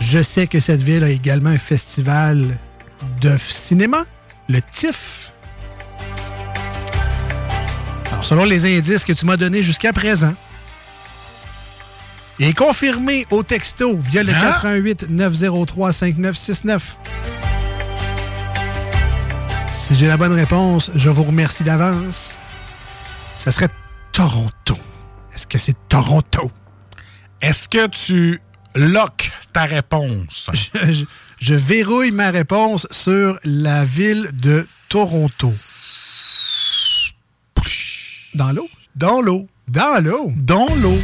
Je sais que cette ville a également un festival de cinéma, le TIFF. Alors, selon les indices que tu m'as donnés jusqu'à présent, et confirmé au texto via le Hein? 88 903 5969. Si j'ai la bonne réponse, je vous remercie d'avance. Ça serait Toronto. Est-ce que c'est Toronto? Est-ce que tu loques ta réponse? Je, je- je verrouille ma réponse sur la ville de Toronto. Dans l'eau? Dans l'eau. Dans l'eau? Dans l'eau.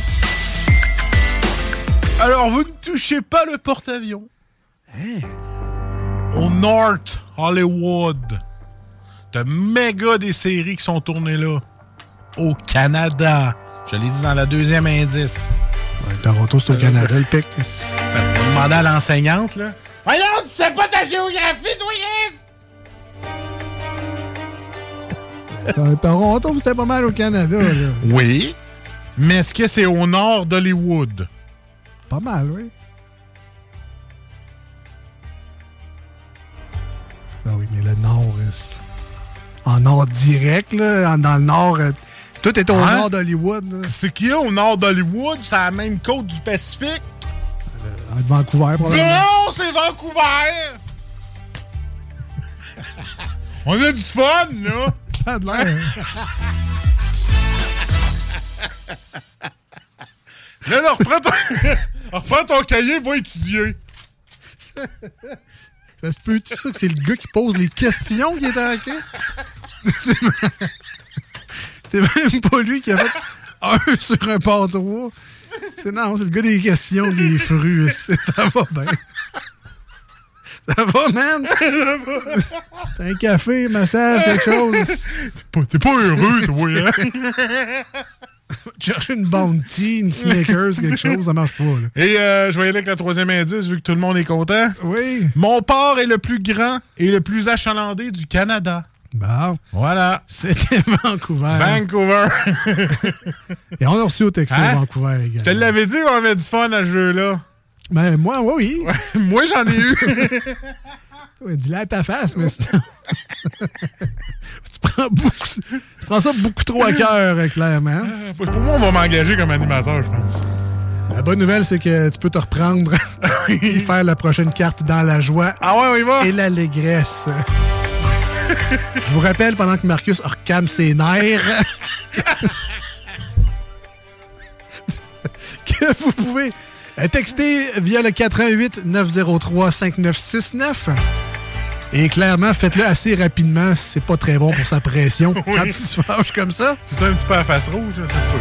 Alors, vous ne touchez pas le porte-avions. Hein? Au North Hollywood. T'as méga des séries qui sont tournées là. Au Canada. Je l'ai dit dans le deuxième indice. Toronto, c'est au Canada, le pic. T'as demandé à l'enseignante, là. Voyons, tu sais pas ta géographie, toi, Toronto, c'était pas mal au Canada. là. Oui. Mais est-ce que c'est au nord d'Hollywood? Pas mal, oui. Ah oui, mais le nord, c'est- en nord direct, là, en- dans le nord, euh, tout est au Hein? nord d'Hollywood. là. C'est a au nord d'Hollywood? C'est à la même côte du Pacifique? À Vancouver, probablement. Non, c'est Vancouver! (laughs) On a du fun, là! (laughs) A de l'air. Là, là, reprends ton, (laughs) reprends ton cahier, va étudier. Ça se peut-tu ça que c'est le gars qui pose les questions qui est attaqué? (laughs) c'est même pas lui qui a fait un (laughs) sur un par trois. C'est non, c'est le gars des questions, des fruits. (laughs) Ça va bien. Ça va, man? C'est un café, massage, quelque chose. T'es pas, pas heureux, toi, hein? Chercher une bounty, une Snickers, quelque chose, ça marche pas. Là. Et euh, je vais y aller avec le troisième indice, vu que tout le monde est content. Oui. Mon port est le plus grand et le plus achalandé du Canada. Bon. Voilà. C'était (laughs) Vancouver. Vancouver. Et on a reçu au texto Hein? Vancouver Je également. te l'avais dit qu'on avait du fun à ce jeu-là. Ben, moi, oui. Moi, j'en ai eu. (laughs) Ouais, Dis-le à ta face, mais sinon. (laughs) tu, prends beaucoup, tu prends ça beaucoup trop à cœur, euh, clairement. Pour moi, on va m'engager comme animateur, je pense. La bonne nouvelle, c'est que tu peux te reprendre et faire la prochaine carte dans la joie Ah ouais, on y va? et l'allégresse. Je vous rappelle, pendant que Marcus recame ses nerfs, (laughs) que vous pouvez texter via le 88 903 5969. Et clairement, faites-le assez rapidement. C'est pas très bon pour sa pression (laughs) quand il se fâche comme ça. C'est un petit peu à face rouge, ça se peut.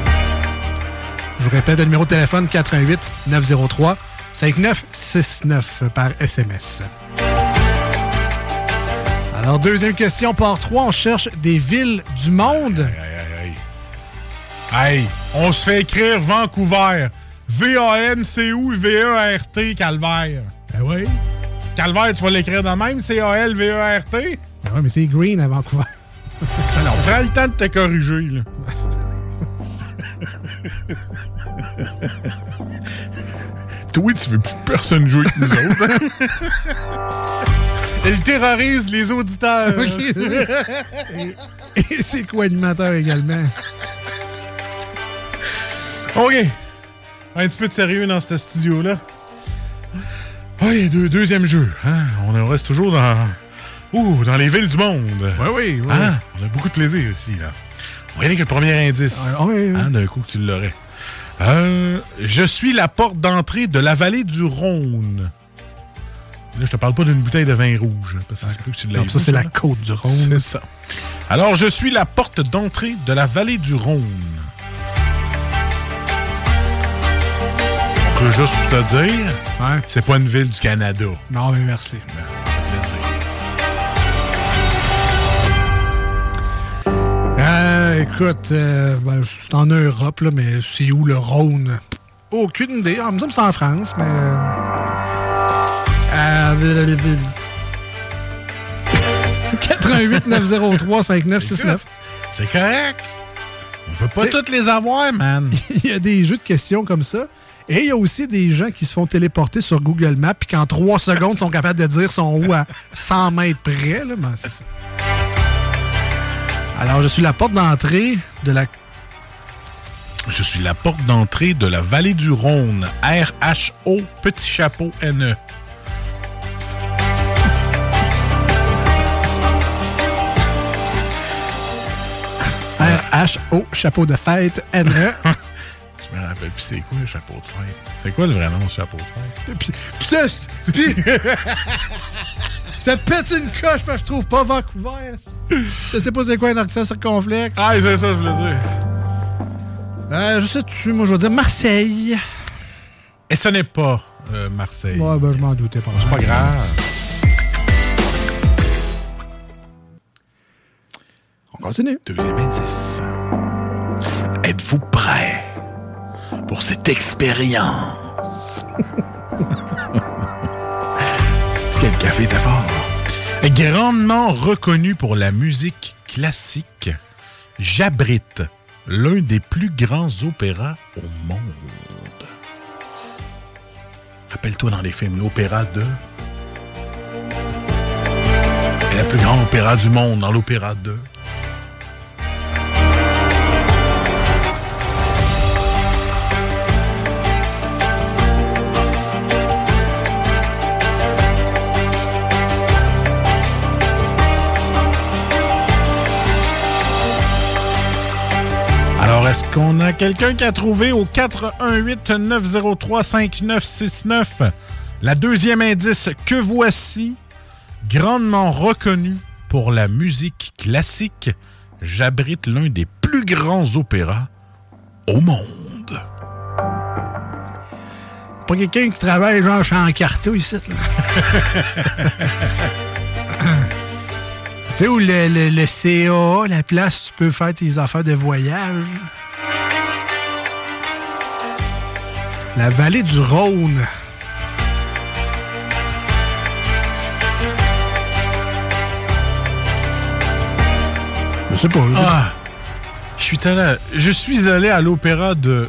Je vous répète, le numéro de téléphone 88 903 5969 par SMS. Alors, deuxième question, part 3. On cherche des villes du monde. Hey, on se fait écrire Vancouver. V-A-N-C-O-V-E-R-T, Calvaire. Ben oui. Calvaire, tu vas l'écrire de même, C-A-L-V-E-R-T? Ben oui, mais c'est green à Vancouver. (laughs) Alors, prends le temps de te corriger, là. (laughs) Toi, tu veux plus que personne jouer avec nous autres. (laughs) Elle terrorise les auditeurs. (laughs) et et c'est co-animateur également. OK. Un petit peu de sérieux dans ce studio-là. Oui, deux, deuxième jeu. hein? On reste toujours dans, ouh, dans les villes du monde. Oui, oui, oui. Hein? On a beaucoup de plaisir ici. Là. On aller avec le premier indice. Ah, oui, oui. Hein, D'un coup, tu l'aurais. Euh, je suis la porte d'entrée de la vallée du Rhône. Là, je te parle pas d'une bouteille de vin rouge. hein, Parce que c'est que tu l'as Non, ça, c'est la côte du Rhône. C'est ça. Alors, je suis la porte d'entrée de la vallée du Rhône. On peut juste te dire, c'est pas une ville du Canada. Non, mais merci. Euh, écoute, euh, ben, c'est en Europe, là, mais c'est où le Rhône? Aucune idée. Ah, il me semble que c'est en France, mais... Euh, blablabla. 88 903 5969. C'est correct. On peut pas toutes les avoir, man. (laughs) Il y a des jeux de questions comme ça. Et il y a aussi des gens qui se font téléporter sur Google Maps puis qu'en trois secondes sont capables de dire sont où à 100 mètres près. Là. Ben, ça. Alors, je suis la porte d'entrée de la Je suis la porte d'entrée de la vallée du Rhône. R-H-O, petit chapeau N-E. R-H-O, chapeau de fête, E. N-E. (laughs) Je me rappelle plus c'est quoi le chapeau de fête. C'est quoi le vrai nom, chapeau de fête? Puis- puis ça, pète une coche parce que je trouve pas Vancouver. Je sais pas c'est quoi un accent circonflexe. Ah, c'est ça, je voulais dire. Euh, je sais tu, moi je vais dire Marseille. Et ce n'est pas euh, Marseille. Ouais, ben je m'en doutais pas. C'est pas grave. On continue. Deuxième indice. Êtes-vous prêt pour cette expérience? (laughs) Quel café t'as fort? Grandement reconnu pour la musique classique, j'abrite l'un des plus grands opéras au monde. Rappelle-toi dans les films, l'opéra de... Et le plus grand opéra du monde dans l'opéra de... est-ce qu'on a quelqu'un qui a trouvé au 418-903-5969 la deuxième indice que voici, grandement reconnu pour la musique classique, j'abrite l'un des plus grands opéras au monde. Pas quelqu'un qui travaille genre chez Encarta ici. là. (laughs) tu sais, où le, le, le CA, la place, tu peux faire tes affaires de voyage. La vallée du Rhône. Je sais pas. là. Ah! Je suis allé, je suis allé à l'opéra de.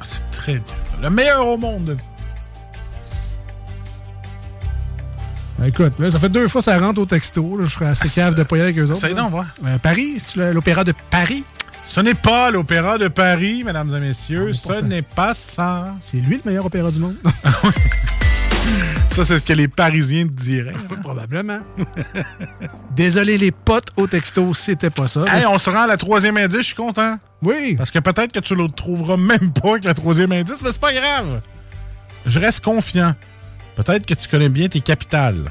Ah, C'est très bien. Le meilleur au monde. Ben, écoute, là, ça fait deux fois que ça rentre au texto. là. Je serais assez cave de pas y aller avec eux autres. Là. donc, voir. Euh, Paris, c'est l'opéra de Paris? Ce n'est pas l'opéra de Paris, mesdames et messieurs. Ce n'est pas ça. C'est lui le meilleur opéra du monde. (laughs) Ça, c'est ce que les Parisiens te diraient. Probablement. (laughs) Désolé les potes au texto, c'était pas ça. Hey, on se rend à la troisième indice, je suis content. Oui. Parce que peut-être que tu le trouveras même pas avec la troisième indice, mais c'est pas grave. Je reste confiant. Peut-être que tu connais bien tes capitales.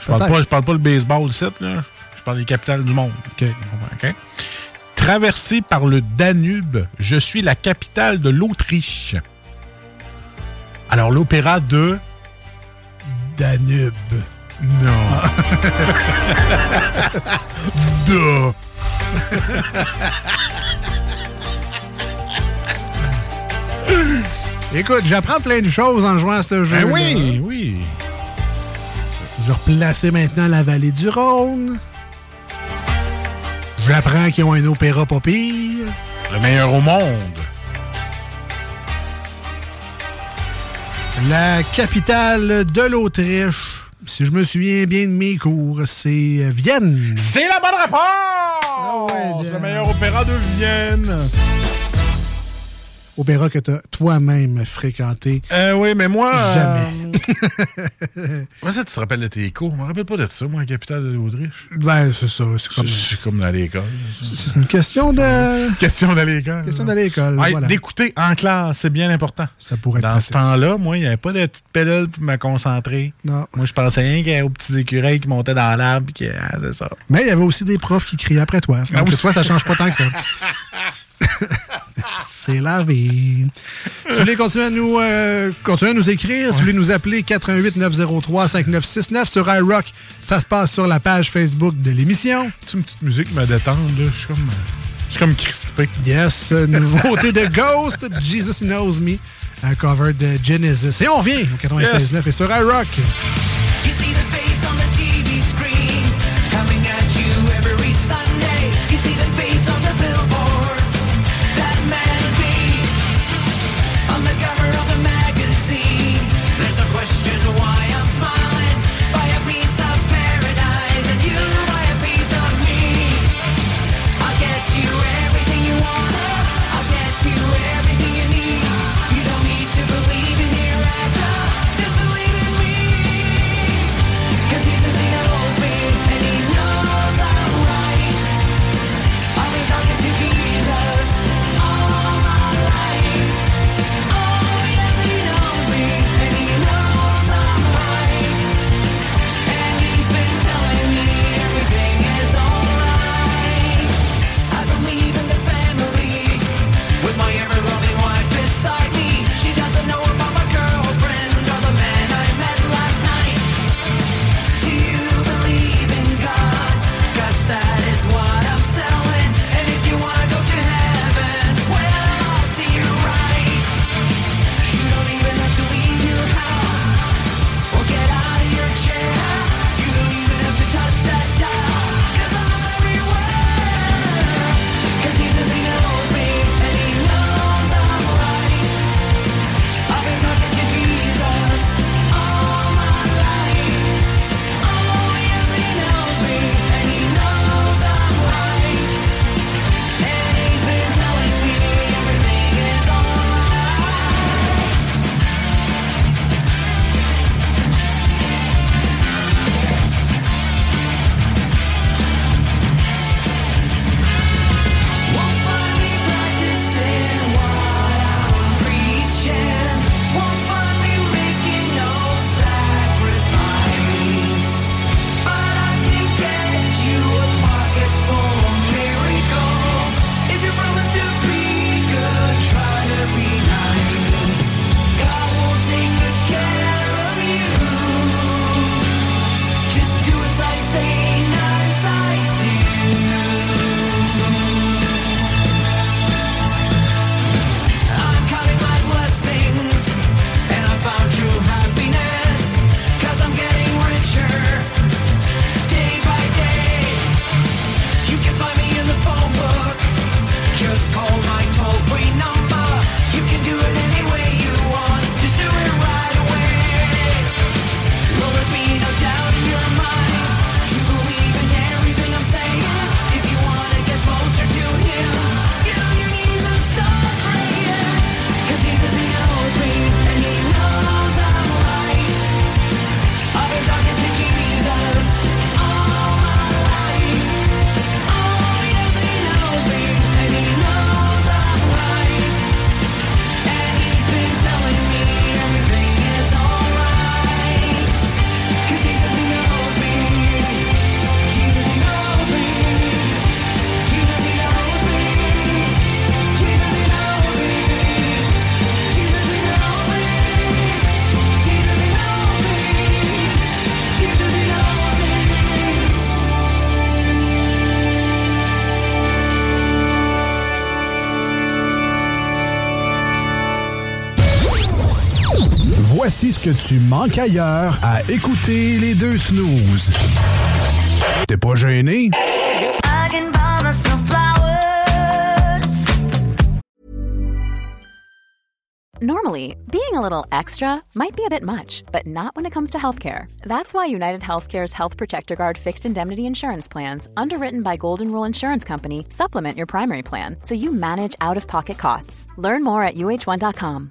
Je parle pas, je parle pas le baseball, ici, là. Je parle des capitales du monde. OK. OK? Traversé par le Danube, je suis la capitale de l'Autriche. Alors, l'opéra de... Danube. Non. (laughs) de... Écoute, j'apprends plein de choses en jouant à ce jeu. Ben oui, oui. Je vais replacer maintenant la vallée du Rhône. J'apprends qu'ils ont un opéra pas pire. Le meilleur au monde. La capitale de l'Autriche, si je me souviens bien de mes cours, c'est Vienne. C'est la bonne réponse! C'est le meilleur opéra de Vienne. Opéra que tu as toi-même fréquenté. Euh, oui, mais moi. Jamais. euh, (laughs) Moi, ça, tu te rappelles de tes cours? Je me rappelle pas de ça, moi, la capitale de l'Autriche. Ben, c'est ça. C'est comme, comme dans l'école. c'est une question de. Question d'aller à l'école. Question d'aller à l'école. Ouais, voilà. D'écouter en classe, c'est bien important. Ça pourrait être Dans ce temps-là, moi, il n'y avait pas de petite pédale pour me concentrer. Non. Moi, je pensais rien qu'il y avait aux petits écureuils qui montaient dans l'arbre. que, ah, ça. Mais il y avait aussi des profs qui criaient après toi. Ah Donc, oui. toi, ça change pas tant que ça. (laughs) (laughs) C'est la vie. Si vous voulez continuer à nous, euh, continuer à nous écrire, si vous voulez nous appeler 88 903 5969 sur iRock, ça se passe sur la page Facebook de l'émission. C'est une petite musique me détendre, là? Je suis comme, je suis comme crispé. Yes, nouveauté de Ghost, Jesus Knows Me, un cover de Genesis. Et on revient au 96.9 et sur iRock. Ce que tu manques ailleurs à écouter les deux snooze. T'es pas gêné? I can buy myself flowers. Normally, being a little extra might be a bit much, but not when it comes to healthcare. That's why United Healthcare's Health Protector Guard fixed indemnity insurance plans, underwritten by Golden Rule Insurance Company, supplement your primary plan so you manage out of pocket costs. Learn more at uh1.com.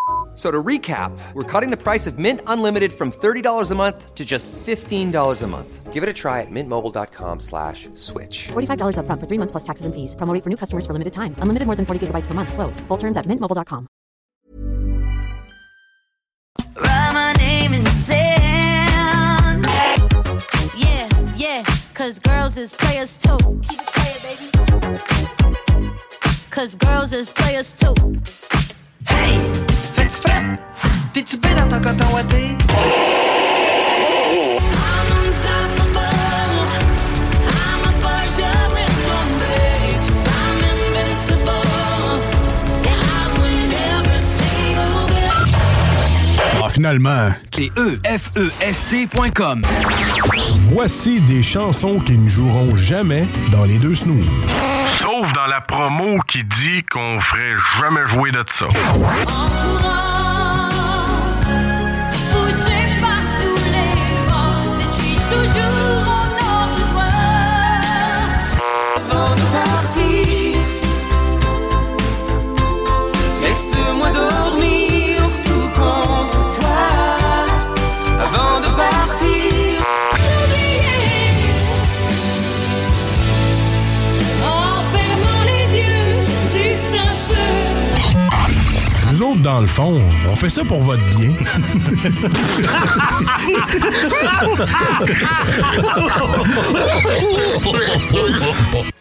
F- So to recap, we're cutting the price of Mint Unlimited from $30 a month to just $15 a month. Give it a try at mintmobile.com slash switch. $45 upfront for three months plus taxes and fees. Promo rate for new customers for limited time. Unlimited more than 40 gigabytes per month. Slows. Full terms at mintmobile.com. Write my name in the sand. Yeah, yeah, cause girls is players too. Keep it playing, baby. Cause girls is players too. Hey, frais? T'es-tu bien dans ton coton ouaté? I'm a Borgia with no brakes. I'm invincible. Yeah, I win every single game. Ah, finalement. C'est E-F-E-S-T.com. Voici des chansons qui ne joueront jamais dans les deux snooze. Sauf dans la promo qui dit qu'on ferait jamais jouer de ça. Le fond, on fait ça pour votre bien. (laughs)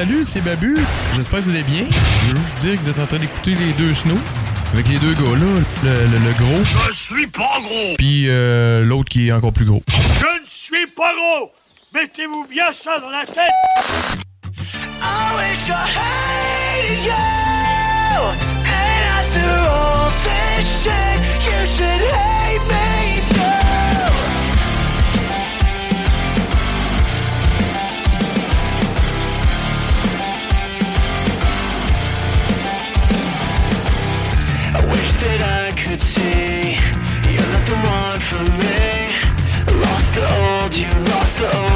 Salut, c'est Babu. J'espère que vous allez bien. Je veux juste dire que vous êtes en train d'écouter les deux snows. Avec les deux gars là, le, le, gros. Je suis pas gros! Puis euh, l'autre qui est encore plus gros. Je ne suis pas gros! Mettez-vous bien ça dans la tête! I wish I hated you! And I threw all this! You should hate me! the old, you lost the old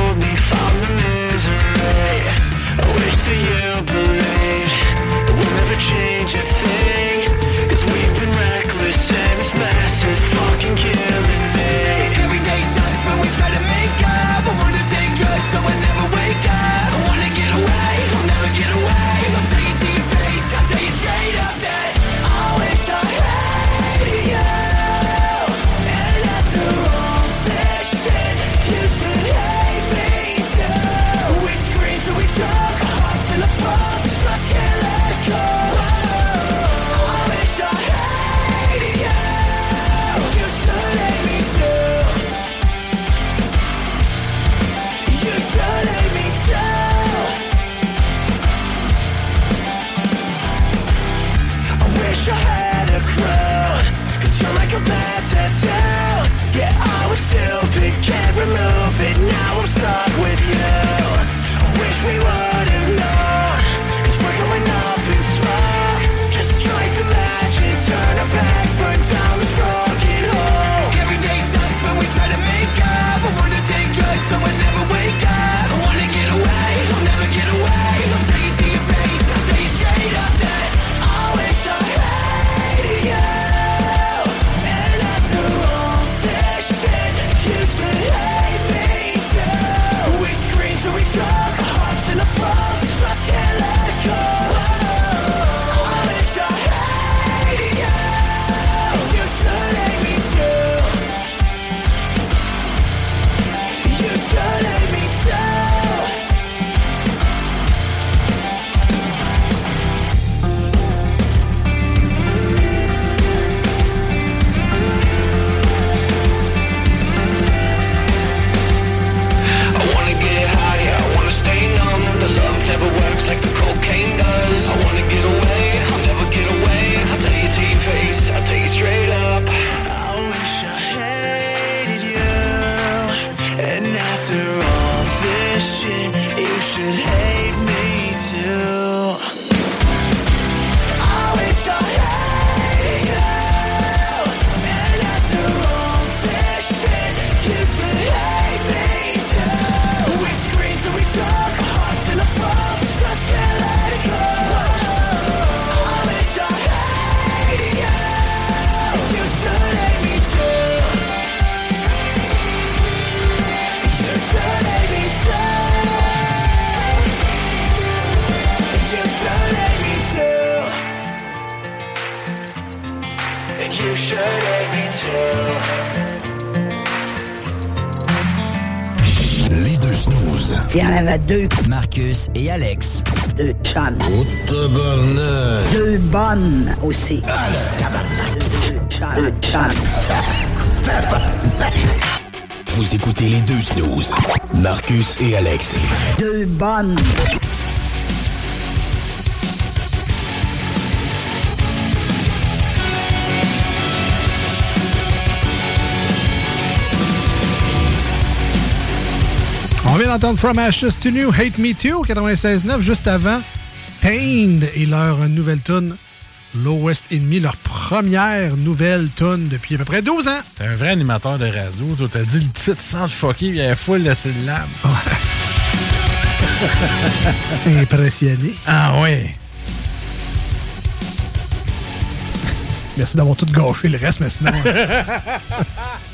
deux. Marcus et Alex. Deux chums. Oh, deux bonnes aussi. Deux chums. Deux chums. Vous écoutez les deux snooze. Marcus et Alex. Deux bonnes. On vient d'entendre From Ashes to New, Hate Me Too, 96.9, juste avant Stained et leur nouvelle tune Lowest Enemy, leur première nouvelle tune depuis à peu près 12 ans. T'es un vrai animateur de radio, toi t'as dit le titre sans te fucker, il y a full de syllabes. (laughs) Impressionné. Ah oui. Merci d'avoir tout gâché le reste, mais sinon... (laughs)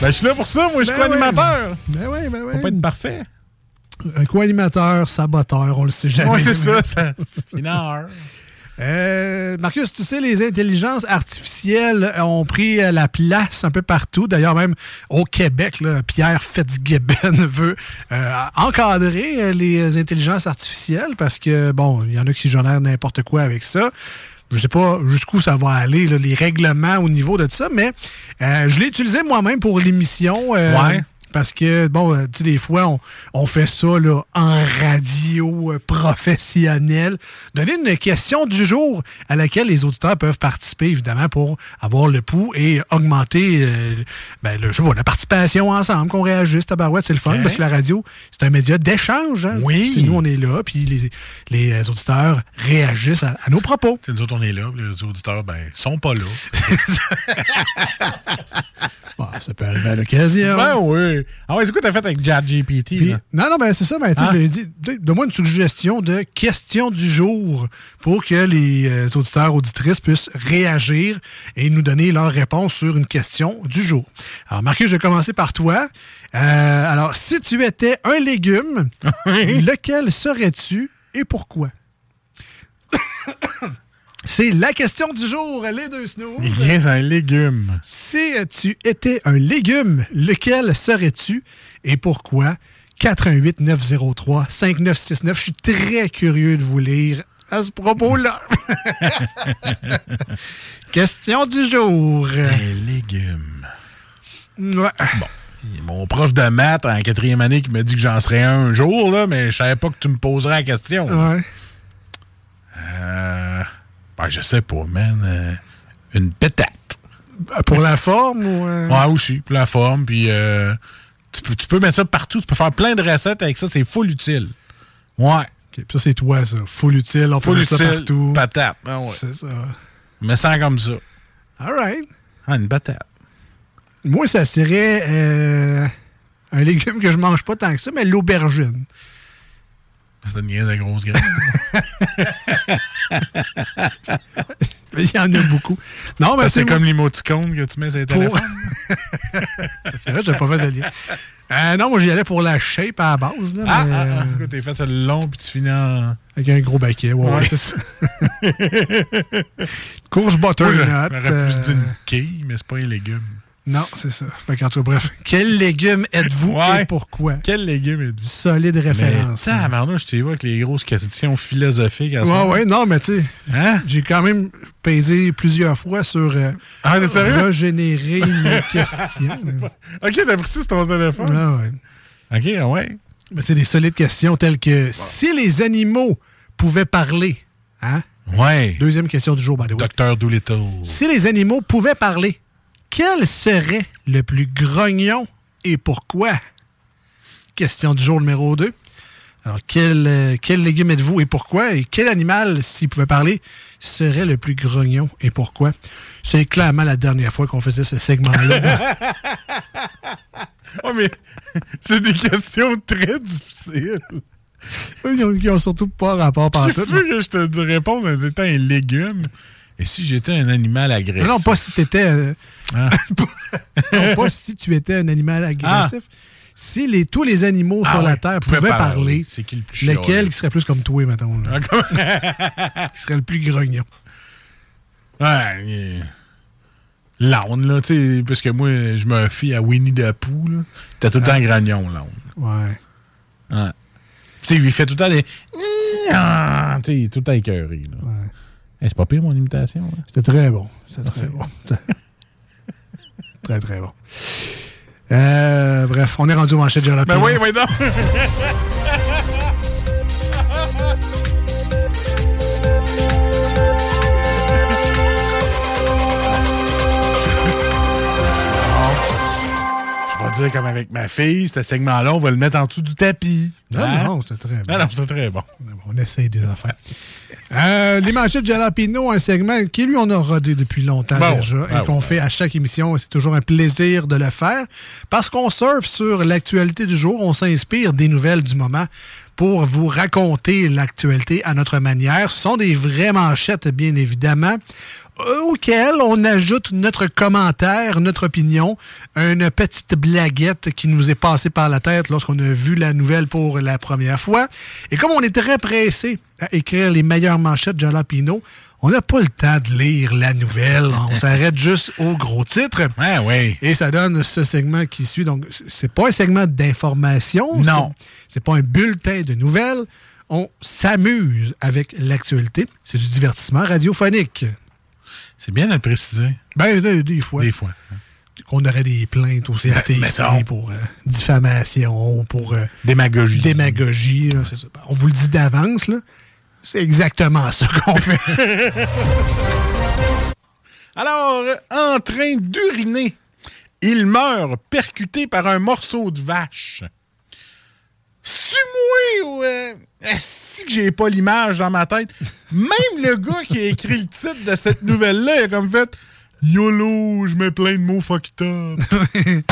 Ben, je suis là pour ça, moi, je suis ben co-animateur. Ben ouais. Ben oui, ben oui. On peut être parfait. Un co-animateur, saboteur, on le sait jamais. Oui, c'est ça, ça. (laughs) Une euh, Marcus, tu sais, les intelligences artificielles ont pris euh, la place un peu partout. D'ailleurs, même au Québec, Pierre Fitzgibbon (laughs) veut euh, encadrer les intelligences artificielles parce que, bon, il y en a qui génèrent n'importe quoi avec ça. Je sais pas jusqu'où ça va aller, là, les règlements au niveau de ça, mais euh, je l'ai utilisé moi-même pour l'émission. euh, Ouais. Parce que, bon, euh, tu sais, des fois, on, on fait ça là, en radio euh, professionnelle. Donner une question du jour à laquelle les auditeurs peuvent participer, évidemment, pour avoir le pouls et augmenter euh, ben, le, pas, la participation ensemble, qu'on réagisse. Tabarouette, c'est le fun, parce que la radio, c'est un média d'échange. hein. Oui. Nous, on est là, puis les, les auditeurs réagissent à, à nos propos. Tu sais, nous autres, on est là, puis les auditeurs, ben, sont pas là. (laughs) Ah, ça peut arriver à l'occasion. ben oui. Ah ouais, c'est quoi t'as fait avec là? non, non, ben c'est ça. Ben, Hein? je l'ai dit. Donne-moi une suggestion de question du jour pour que les euh, auditeurs, auditrices puissent réagir et nous donner leur réponse sur une question du jour. Alors, Marcus, je vais commencer par toi. Euh, alors, si tu étais un légume, (laughs) lequel serais-tu et pourquoi? (coughs) (coughs) (coughs) C'est la question du jour, les deux snooze. Un légume. Si tu étais un légume, lequel serais-tu? Et pourquoi? 88 903 5969. Je suis très curieux de vous lire à ce propos-là. (laughs) Question du jour. Un légume. Ouais. Mon prof de maths en quatrième année qui m'a dit que j'en serais un, un jour, là, mais je savais pas que tu me poserais la question. Ouais. Euh, ben, je sais pas, man. Euh, une pétate. Pour la forme ou. euh? Ouais, aussi, pour la forme. Puis euh, tu, peux, tu peux mettre ça partout. Tu peux faire plein de recettes avec ça. C'est full utile. Ouais. Ok, ça, c'est toi, ça. Full utile, on peut Full mettre ça utile, partout. patate. Ah ouais. C'est ça. Me sens comme ça. All right. Ah, une patate. Moi, ça serait euh, un légume que je mange pas tant que ça, mais l'aubergine. C'est une graine de grosse graine. (laughs) (laughs) Il y en a beaucoup. Non, mais c'est comme l'émoticône que tu mets sur les Pour-. (laughs) C'est vrai, j'ai pas fait de lien. Euh, non, moi, j'y allais pour la shape à la base. Là, Ah, mais, ah, ah, euh, t'es fait le long puis tu finis en. Avec un gros baquet, ouais, ouais, Ouais. c'est ça. (laughs) Courge plus euh, dit une quille, mais c'est pas un légume. Non, c'est ça. Fait qu'en tout cas, bref. Quel légume êtes-vous Ouais. et pourquoi? Quel légume êtes-vous? Solide référence. Mais, Marno, je t'y vois avec les grosses questions philosophiques à ce Ouais, moment. ouais, non, mais tu sais, Hein? j'ai quand même pesé plusieurs fois sur euh, Ah, régénérer mes (laughs) questions. Ok, t'as pris ça sur ton téléphone? Ah ouais. Ok, ah ouais. Mais c'est des solides questions telles que si les animaux pouvaient parler, hein? Ouais. Deuxième question du jour, by the way. Docteur Doolittle. Si les animaux pouvaient parler, quel serait le plus grognon et pourquoi? Question du jour numéro 2. Alors, quel, euh, quel légume êtes-vous et pourquoi? Et quel animal, s'il pouvait parler, serait le plus grognon et pourquoi? C'est clairement la dernière fois qu'on faisait ce segment-là. (laughs) Oh, mais c'est des questions très difficiles. Ils ont, ils ont surtout pas rapport par que tu veux que je te réponde en étant un légume? Et si j'étais un animal agressif? Non, pas si t'étais. euh, Ah. (laughs) non, pas si tu étais un animal agressif. Si les, tous les animaux Ah sur la Terre pouvaient parler. parler, C'est qui le plus lequel qui serait plus comme toi, mettons? (laughs) qui serait le plus grognon? Ouais, l'âne, là, tu sais, parce que moi, je me fie à Winnie the Pooh, là. T'as tout le temps grognon, l'âne. Ouais. Ouais. Tu sais, il fait tout le temps des. Ah, Tu sais, il est tout le temps écœuré, là. Eh, c'est pas pire, mon imitation, là. C'était très bon. C'était très bon. (laughs) très, très bon. Euh, bref, on est rendu au manchette de jalapeno. Ben oui, oui, non. (laughs) dire comme avec ma fille, ce segment-là, on va le mettre en dessous du tapis. Non, Hein? non, c'était très bon. Non, non, c'était très bon. On essaye des affaires. Euh, les manchettes de Jalapino, un segment qui, lui, on a rodé depuis longtemps Bon, déjà et qu'on ouais. fait à chaque émission. C'est toujours un plaisir de le faire parce qu'on surfe sur l'actualité du jour. On s'inspire des nouvelles du moment pour vous raconter l'actualité à notre manière. Ce sont des vraies manchettes, bien évidemment. Auquel on ajoute notre commentaire, notre opinion, une petite blaguette qui nous est passée par la tête lorsqu'on a vu la nouvelle pour la première fois. Et comme on est très pressé à écrire les meilleures manchettes de Jalapino, on n'a pas le temps de lire la nouvelle. (laughs) On s'arrête juste au gros titre. oui. Et ça donne ce segment qui suit. Donc, c'est pas un segment d'information. Non. C'est pas un bulletin de nouvelles. On s'amuse avec l'actualité. C'est du divertissement radiophonique. C'est bien de le préciser. Ben, des, des fois. Des fois. Qu'on aurait des plaintes au CRTC mettons. pour euh, diffamation, pour euh, Démagogie. démagogie. là, c'est ça. On vous le dit d'avance, là. C'est exactement ça qu'on fait. (laughs) Alors, en train d'uriner, il meurt percuté par un morceau de vache. C'est moi ou... Euh, est-ce que j'ai pas l'image dans ma tête? Même le gars qui a écrit le titre de cette nouvelle-là, il a comme fait « YOLO, je mets plein de mots fucked up. (laughs)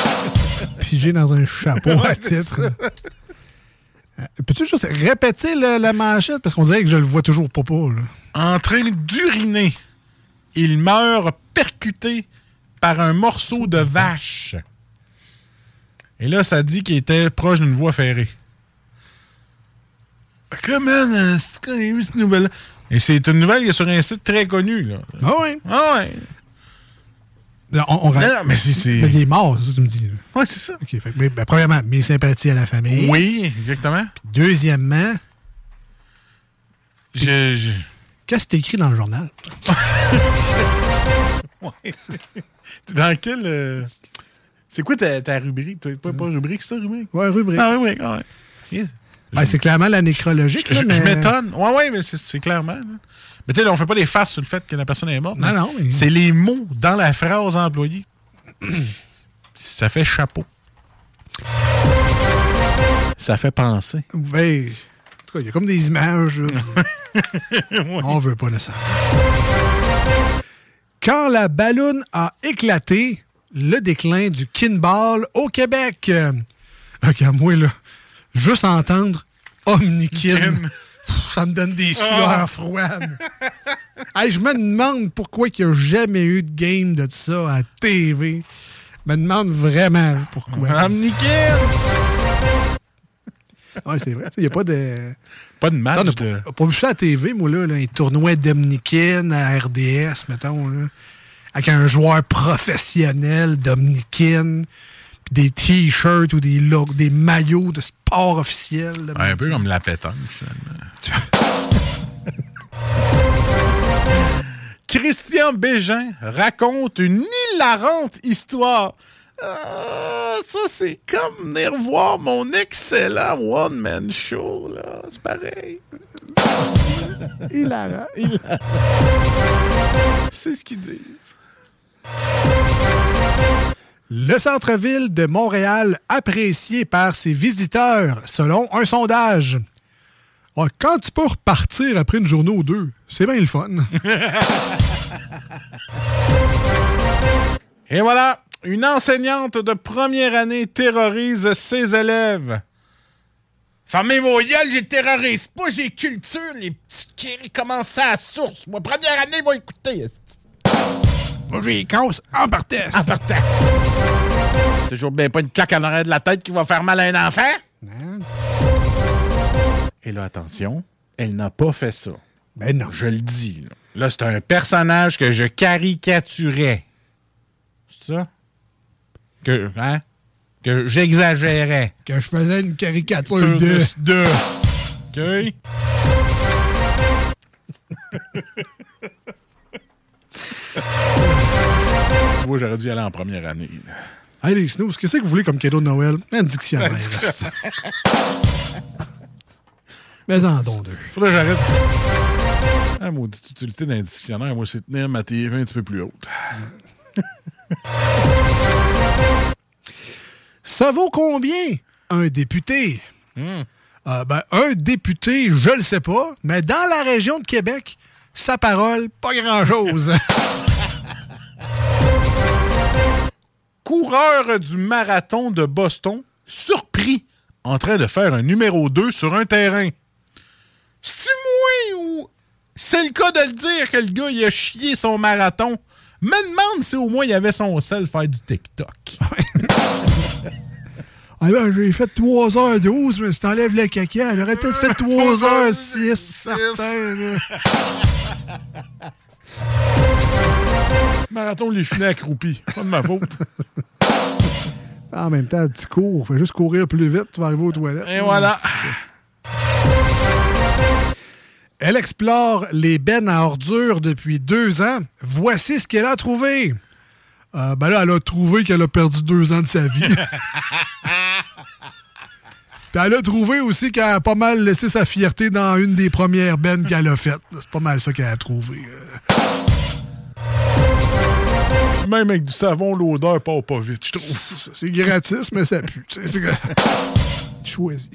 Pigé dans un chapeau à titre. Euh, Peux-tu juste répéter le- la manchette? Parce qu'on dirait que je le vois toujours pas pas. là. En train d'uriner, il meurt percuté par un morceau de vache. Et là, ça dit qu'il était proche d'une voie ferrée. Comment est-ce qu'on a eu cette nouvelle Et c'est une nouvelle qui est sur un site très connu. Là. Ah oui? Ah. Non, on- on- Non, non, mais c'est- c'est- Mais il est mort, ça tu me dis. Ouais, c'est ça. Fait mais, ben, premièrement, mes sympathies à la famille. Oui, exactement. Deuxièmement, Je, je- qu'est-ce que écrit dans le journal? (laughs) Ouais. T'es Dans quel. euh, C'est quoi ta, ta rubrique? Pas, pas rubrique, c'est ça, rubrique? Ouais, rubrique. Ah, rubrique, ah ouais. Yes. Ben, c'est clairement la nécrologique. Je, je m'étonne. Ouais, ouais, mais c'est- clairement. là. Mais tu sais, on fait pas des farces sur le fait que la personne est morte. Non, non, mais- C'est les mots dans la phrase employée. (clears throat) Ça fait chapeau. Ça fait penser. Ben, en tout cas, il y a comme des images. là. (laughs) On veut pas de ça. Quand la balloune a éclaté, le déclin du kinball au Québec. Euh, Regarde, moi, là, juste entendre Omnikin, pff, ça me donne des sueurs Ah. froides. (laughs) Hey, je me demande pourquoi il n'y a jamais eu de game de ça à TV. Je me demande vraiment pourquoi. Omnikin! (laughs) Ouais, c'est vrai. Il n'y a pas de. Pas de match n'a de- pas, pas vu ça à la TV, moi, là, là, un tournoi d'Omnikin à RDS, mettons, là, avec un joueur professionnel d'Omnikin, des t-shirts ou des, des maillots de sport officiel. là. Ouais, un peu comme la pétanque, finalement. (laughs) Christian Bégin raconte une hilarante histoire. Ah, ça, c'est comme venir voir mon excellent one-man show, là. C'est pareil. (laughs) Hilarant. C'est ce qu'ils disent. Le centre-ville de Montréal apprécié par ses visiteurs, selon un sondage. Ah, quand tu peux repartir après une journée ou deux, c'est bien le fun. (laughs) Et voilà, une enseignante de première année terrorise ses élèves. Fermez vos gueules, j'ai terrorise pas, j'ai culture. Les petits qui commencent à la source. Moi, première année, ils vont écouter. Moi, j'ai casse en partant. En partant. Toujours bien pas une claque en arrière de la tête qui va faire mal à un enfant. Et là, attention, elle n'a pas fait ça. Ben non. Je le dis. Là, Là, c'est un personnage que je caricaturais. C'est ça? Que, hein? Que j'exagérais. Que je faisais une caricature de... de. (laughs) OK? (laughs) vois, j'aurais dû y aller en première année. Hey les snooze, qu'est-ce que vous voulez comme cadeau de Noël? Un dictionnaire. (laughs) Mais en don deux. Faudrait que j'arrête. Ah, maudite utilité d'un dictionnaire, moi, c'est tenir ma TV un petit peu plus haute. (laughs) Ça vaut combien un député? Hmm. Ah, ben, un député, je le sais pas, mais dans la région de Québec, sa parole, pas grand-chose. (laughs) Coureur du marathon de Boston, surpris en train de faire un numéro 2 sur un terrain. C'est moi ou c'est le cas de le dire que le gars, il a chié son marathon? Me demande si au moins il avait son sel faire du TikTok. Ah là, j'ai fait 3h12, mais si t'enlèves le caca, j'aurais peut-être fait 3h06, certain. là. Marathon, les filets accroupis. Pas de ma faute. (laughs) En même temps, tu cours, fais juste courir plus vite, tu vas arriver aux toilettes. Et voilà. Elle explore les bennes à ordures depuis deux ans. Voici ce qu'elle a trouvé. Euh, ben là, elle a trouvé qu'elle a perdu deux ans de sa vie. (laughs) Puis elle a trouvé aussi qu'elle a pas mal laissé sa fierté dans une des premières bennes qu'elle a faites. C'est pas mal ça qu'elle a trouvé. euh. Même avec du savon, l'odeur part pas vite, je trouve. C'est gratis, mais ça pue. Choisis.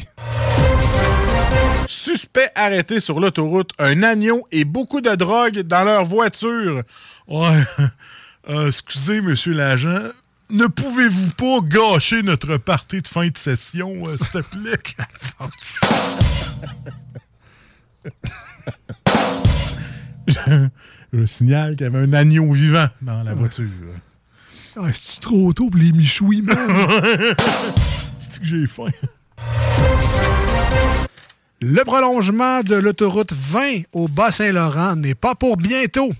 Suspect arrêté sur l'autoroute, un agneau et beaucoup de drogue dans leur voiture. Ouais. (laughs) Euh, excusez, monsieur l'agent. Ne pouvez-vous pas gâcher notre partie de fin de session, euh, s'il te plaît? (laughs) je, je signale qu'il y avait un agneau vivant dans la voiture. Ah, c'est trop tôt pour les michouis, man? (laughs) C'est que j'ai faim? Le prolongement de l'autoroute 20 au Bas-Saint-Laurent n'est pas pour bientôt.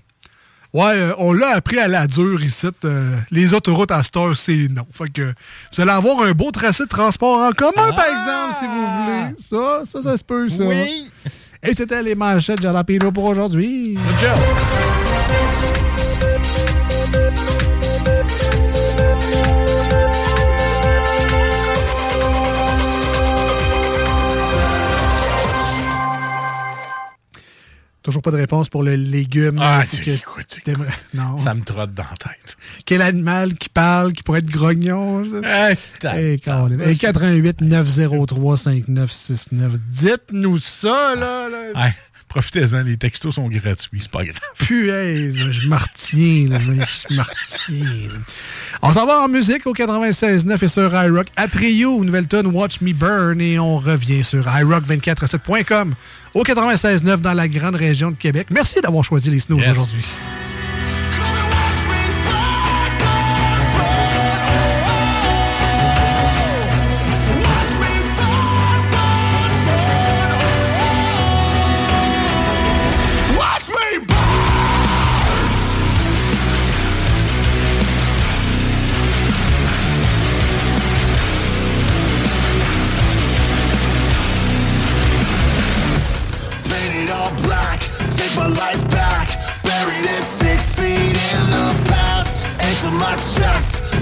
Ouais, euh, on l'a appris à la dure ici. euh, les autoroutes à cette heure, c'est non. Fait que vous allez avoir un beau tracé de transport en commun, par exemple, si vous voulez. Ça, ça, ça se peut, ça. Oui. Et c'était les manchettes Jalapino pour aujourd'hui. Toujours pas de réponse pour le légume. Ah, c'est- que écoute, t'aimerais- non. Ça me trotte dans la tête. Quel animal qui parle, qui pourrait être grognon? ça? Hey, ta- Hey, Colin. Hey, 88 903 5969. Dites-nous ça, là. profitez-en, les textos sont gratuits, c'est pas grave. Puis, je me retiens, là, je là. On s'en va en musique au 96.9 et sur iRock. À Trio, nouvelle tonne Watch Me Burn et on revient sur iRock247.com au 96.9 dans la grande région de Québec. Merci d'avoir choisi les Yes. aujourd'hui.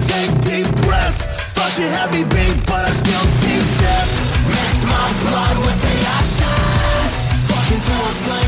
Take deep breaths. Thought you had me beat, but I still see death. Mix my blood with the ashes. Spark into a flame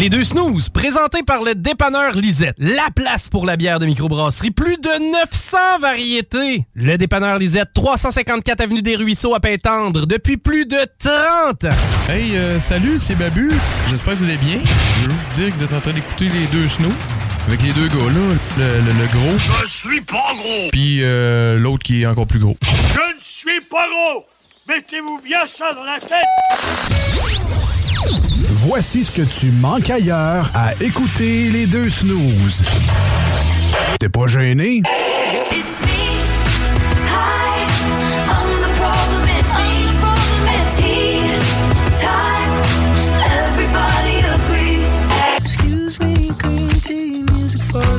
Les deux snooze, présentés par le dépanneur Lisette. La place pour la bière de microbrasserie. Plus de 900 variétés. Le dépanneur Lisette, 354 Avenue des Ruisseaux à Pintendre, depuis plus de 30 ans. Hey, euh, salut, c'est Babu. J'espère que vous allez bien. Je veux vous dire que vous êtes en train d'écouter les deux snows. Avec les deux gars-là, le, le- le gros, Je suis pas gros. puis euh, l'autre qui est encore plus gros. Je ne suis pas gros. Mettez-vous bien ça dans la tête. Voici ce que tu manques ailleurs à écouter les deux snooze. T'es pas gêné? It's me. Hi, I'm the problem. It's me. Problem. It's he. Time. Everybody agrees. Excuse me, green tea, music for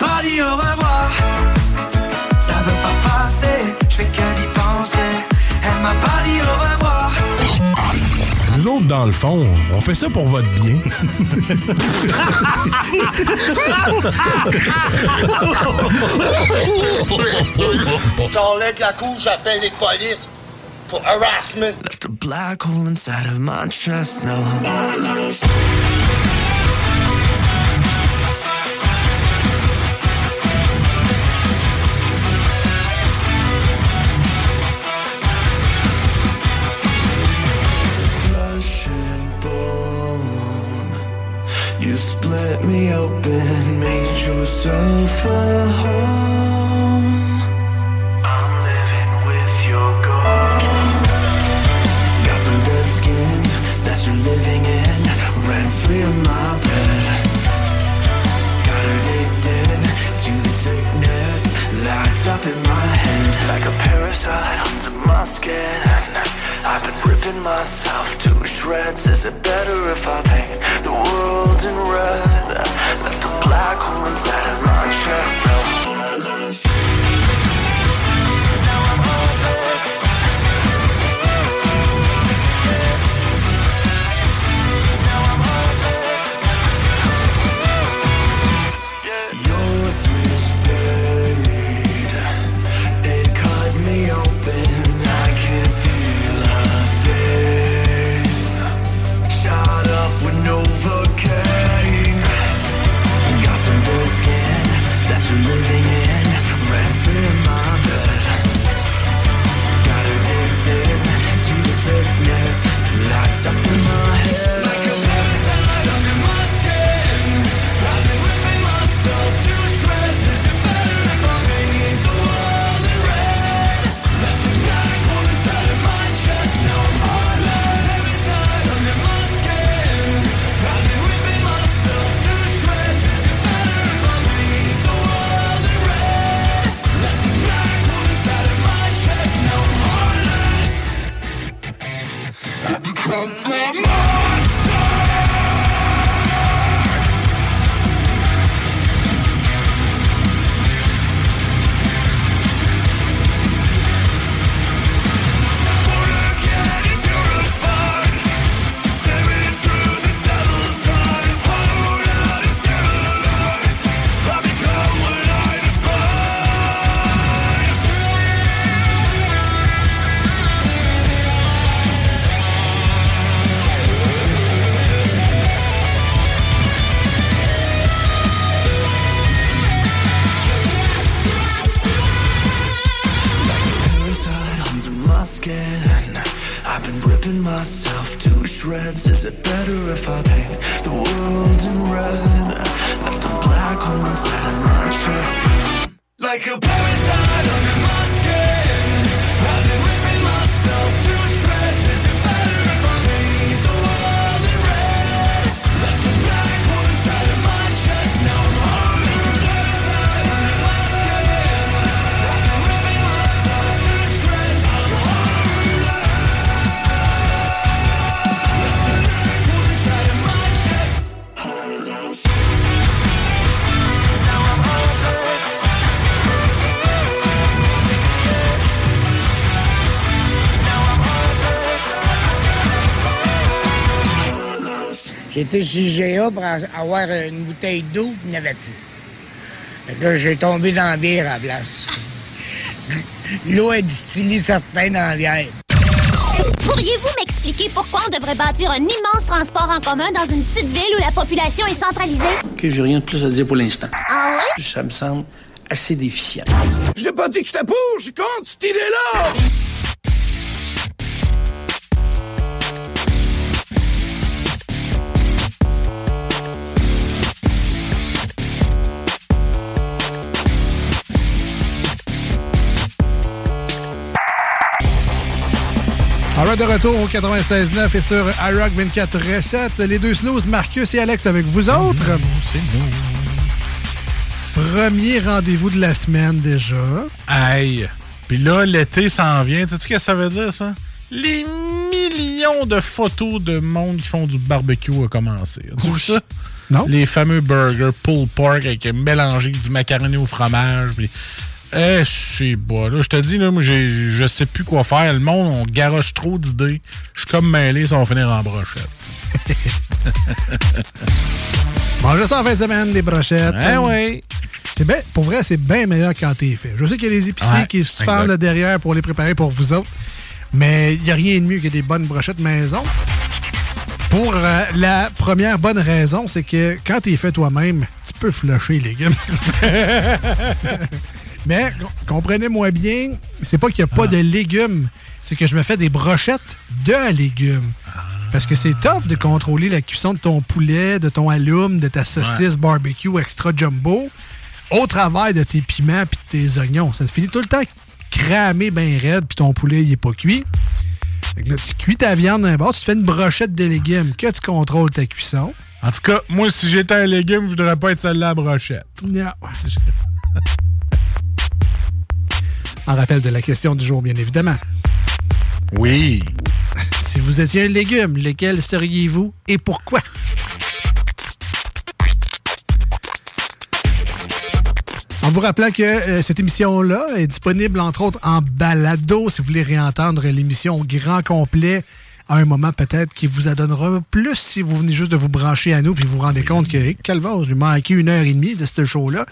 Pas dit au revoir. Ça veut pas passer, je fais que d'y penser. Elle m'a pas dit au revoir. Nous autres, dans le fond, on fait ça pour votre bien. T'enlèves la couche, j'appelle les polices pour harassment. Left a black hole inside of my chest now. Me open, made yourself a home. I'm living with your ghost. Got some dead skin that you're living in, rent free in my bed. Got addicted to the sickness, locked up in my head like a parasite under my skin. I've been ripping myself to shreds. Is it better if I paint the world in red? Left a black hole inside of my chest. Now living in. J'étais chez GA pour avoir une bouteille d'eau, puis il n'y avait plus. Fait que là, j'ai tombé dans la bière à la place. (laughs) L'eau est distillée certains dans la bière. Pourriez-vous m'expliquer pourquoi on devrait bâtir un immense transport en commun dans une petite ville où la population est centralisée? Ok, j'ai rien de plus à dire pour l'instant. Ah ouais? Ça me semble assez déficient. Je n'ai pas dit que j'étais pour, je suis contre cette idée-là! De retour au 96.9 et sur iRock 24 recettes. Les deux snooze, Marcus et Alex avec vous autres. C'est nous. Premier rendez-vous de la semaine déjà. Aïe. Puis là, l'été s'en vient. Tu sais ce que ça veut dire, ça? Les millions de photos de monde qui font du barbecue a commencé. Tu ça? Non. Les fameux burgers pulled pork avec mélangé du macaroni au fromage. Puis... Eh, c'est bon. Là, je te dis, là, moi, je sais plus quoi faire. Le monde, on garoche trop d'idées. Je suis comme mêlé, ça va finir en brochette. (laughs) Manger ça en fin de semaine, des brochettes. Eh oui. C'est bien, pour vrai, c'est bien meilleur quand t'es fait. Je sais qu'il y a des épiceries Ouais, qui se là derrière pour les préparer pour vous autres, mais il n'y a rien de mieux que des bonnes brochettes maison. Pour euh, la première bonne raison, c'est que quand t'es fait toi-même, tu peux flusher les légumes. (laughs) mais com- comprenez-moi bien, c'est pas qu'il n'y a pas de légumes, c'est que je me fais des brochettes de légumes. Parce que c'est tough de contrôler la cuisson de ton poulet, de ton alum, de ta saucisse barbecue extra jumbo au travers de tes piments puis de tes oignons. Ça te finit tout le temps cramé bien raide puis ton poulet il est pas cuit. Fait que là, tu cuis ta viande d'un bord, tu te fais une brochette de légumes que tu contrôles ta cuisson. En tout cas, moi, si j'étais un légume, je voudrais pas être celle-là à brochette. Non. (laughs) En rappel de la question du jour, bien évidemment. Oui. (laughs) Si vous étiez un légume, lequel seriez-vous et pourquoi? En vous rappelant que euh, cette émission-là est disponible entre autres en balado si vous voulez réentendre l'émission au grand complet à un moment peut-être qui vous adonnera plus si vous venez juste de vous brancher à nous puis vous vous rendez compte que, hey, calvaire, j'ai manqué une heure et demie de ce show-là.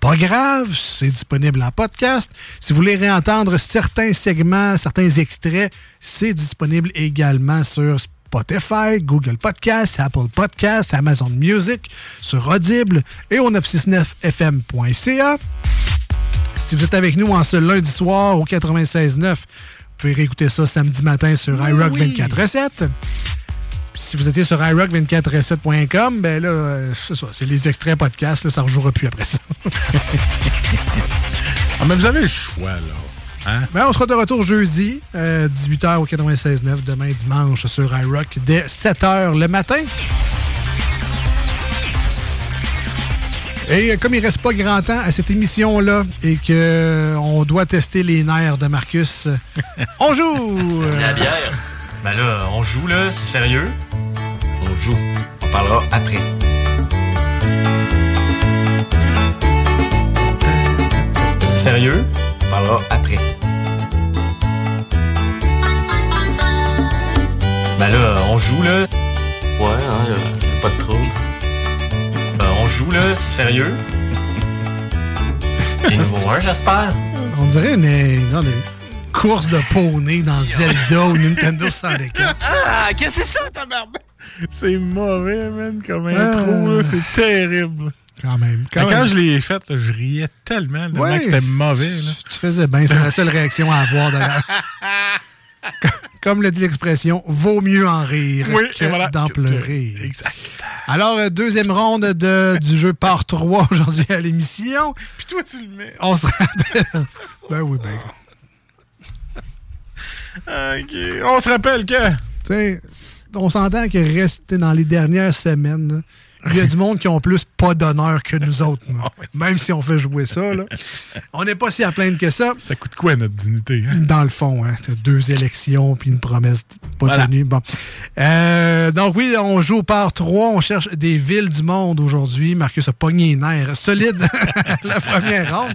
Pas grave, c'est disponible en podcast. Si vous voulez réentendre certains segments, certains extraits, c'est disponible également sur Spotify, Google Podcast, Apple Podcast, Amazon Music, sur Audible et au 969fm.ca. Si vous êtes avec nous en ce lundi soir au 96.9, vous pouvez réécouter ça samedi matin sur iRock 24 recettes. Si vous étiez sur iRock24recettes.com, ben là, euh, c'est ça, c'est les extraits podcast, là, ça ne rejouera plus après ça. (laughs) Ah, mais vous avez le choix, là. Hein? Ben, on sera de retour jeudi, euh, 18h au 96.9, demain dimanche sur iRock, dès 7h le matin. Et euh, comme il reste pas grand temps à cette émission-là et que euh, on doit tester les nerfs de Marcus, (laughs) on joue! La bière. Ben là, on joue là, c'est sérieux? On joue. On parlera après. C'est sérieux? On parlera après. Ben là, on joue là. Ouais, hein, y a pas de trouble. Ben, on joue là, c'est sérieux? Et niveau 1, j'espère? On dirait une, une- une course de poney dans Zelda ou Nintendo 64. Ah, qu'est-ce que c'est ça, ta merde? C'est mauvais, man, comme Ah. intro, là. C'est terrible. Quand même. Quand, Quand même. je l'ai fait, là, je riais tellement, Ouais. que c'était mauvais. Là. Tu faisais bien, c'est la seule réaction à avoir d'ailleurs. (laughs) Comme le dit l'expression, vaut mieux en rire Oui, que voilà. d'en pleurer. Exact. Alors, euh, deuxième ronde de, du jeu part 3 aujourd'hui à l'émission. Puis toi, tu le mets. On se rappelle. ben oui, ben. (laughs) OK. On se rappelle que. Tu sais, on s'entend que rester dans les dernières semaines, là, il y a du (laughs) monde qui ont plus pas d'honneur que nous autres. là. Même si on fait jouer ça, là. On n'est pas si à plaindre que ça. Ça coûte quoi notre dignité? Hein? Dans le fond, hein, c'est deux élections puis une promesse pas Voilà. tenue. Bon. Euh, donc oui, on joue par trois. On cherche des villes du monde aujourd'hui. Marcus a pogné les nerfs. Solide (laughs) la première ronde.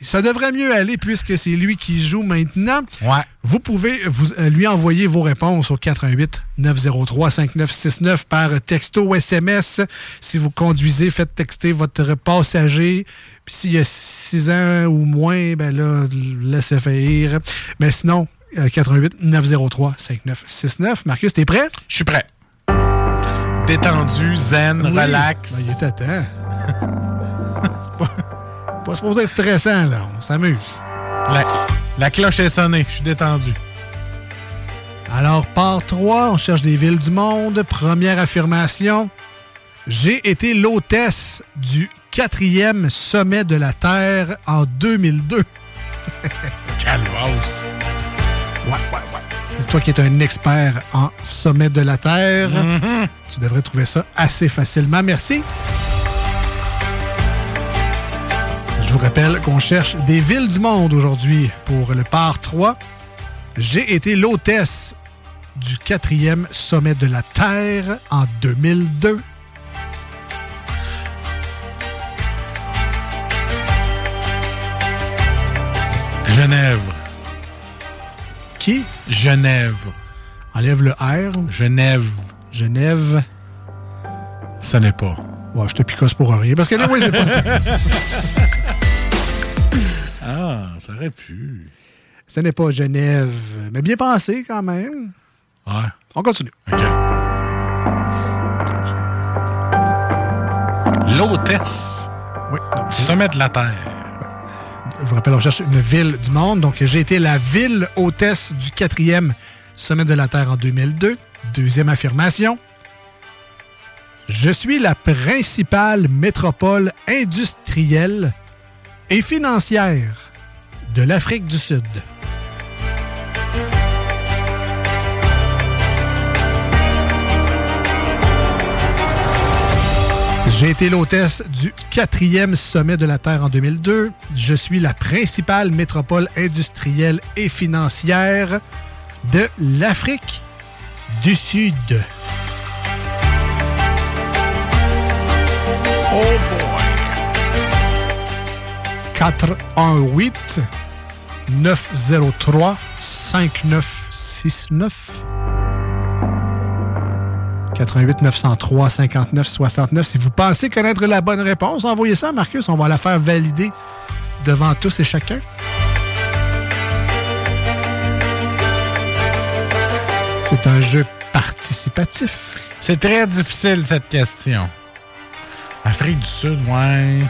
Ça devrait mieux aller puisque c'est lui qui joue maintenant. Ouais. Vous pouvez vous, euh, lui envoyer vos réponses au 88 903 5969 par texto ou SMS. Si vous conduisez, faites texter votre passager. Puis s'il y a 6 ans ou moins, ben là, laissez faire. Mais sinon, euh, 88 903 5969. Marcus, t'es prêt? Je suis prêt. Détendu, zen, Oui. relax. Ben, il est à temps. (laughs) C'est pas, pas supposé être stressant, là. On s'amuse. La cloche est sonnée. Je suis détendu. Alors, part 3, on cherche des villes du monde. Première affirmation. J'ai été l'hôtesse du quatrième sommet de la Terre en 2002. (laughs) Calvasse. Ouais, ouais, ouais. C'est toi qui es un expert en sommet de la Terre. Mhm. Tu devrais trouver ça assez facilement. Merci. Vous rappelle qu'on cherche des villes du monde aujourd'hui pour le part 3. J'ai été l'hôtesse du quatrième sommet de la Terre en 2002. Genève. Qui? Genève. Enlève le R. Genève. Genève. Ça n'est pas. Ouais, je te picosse pour rien. Parce que là, oui, c'est pas ça. (laughs) Ah, ça aurait pu. Ce n'est pas Genève. Mais bien pensé quand même. Ouais. On continue. OK. L'hôtesse. Oui. donc, Du sommet de la Terre. je vous rappelle, on cherche une ville du monde. Donc, j'ai été la ville hôtesse du quatrième sommet de la Terre en 2002. Deuxième affirmation. Je suis la principale métropole industrielle et financière de l'Afrique du Sud. J'ai été l'hôtesse du quatrième sommet de la Terre en 2002. Je suis la principale métropole industrielle et financière de l'Afrique du Sud. Oh! 418 903 5969 88 903 59 69. Si vous pensez connaître la bonne réponse, envoyez ça à Marcus. On va la faire valider devant tous et chacun. C'est un jeu participatif. C'est très difficile, cette question. Afrique du Sud, ouais.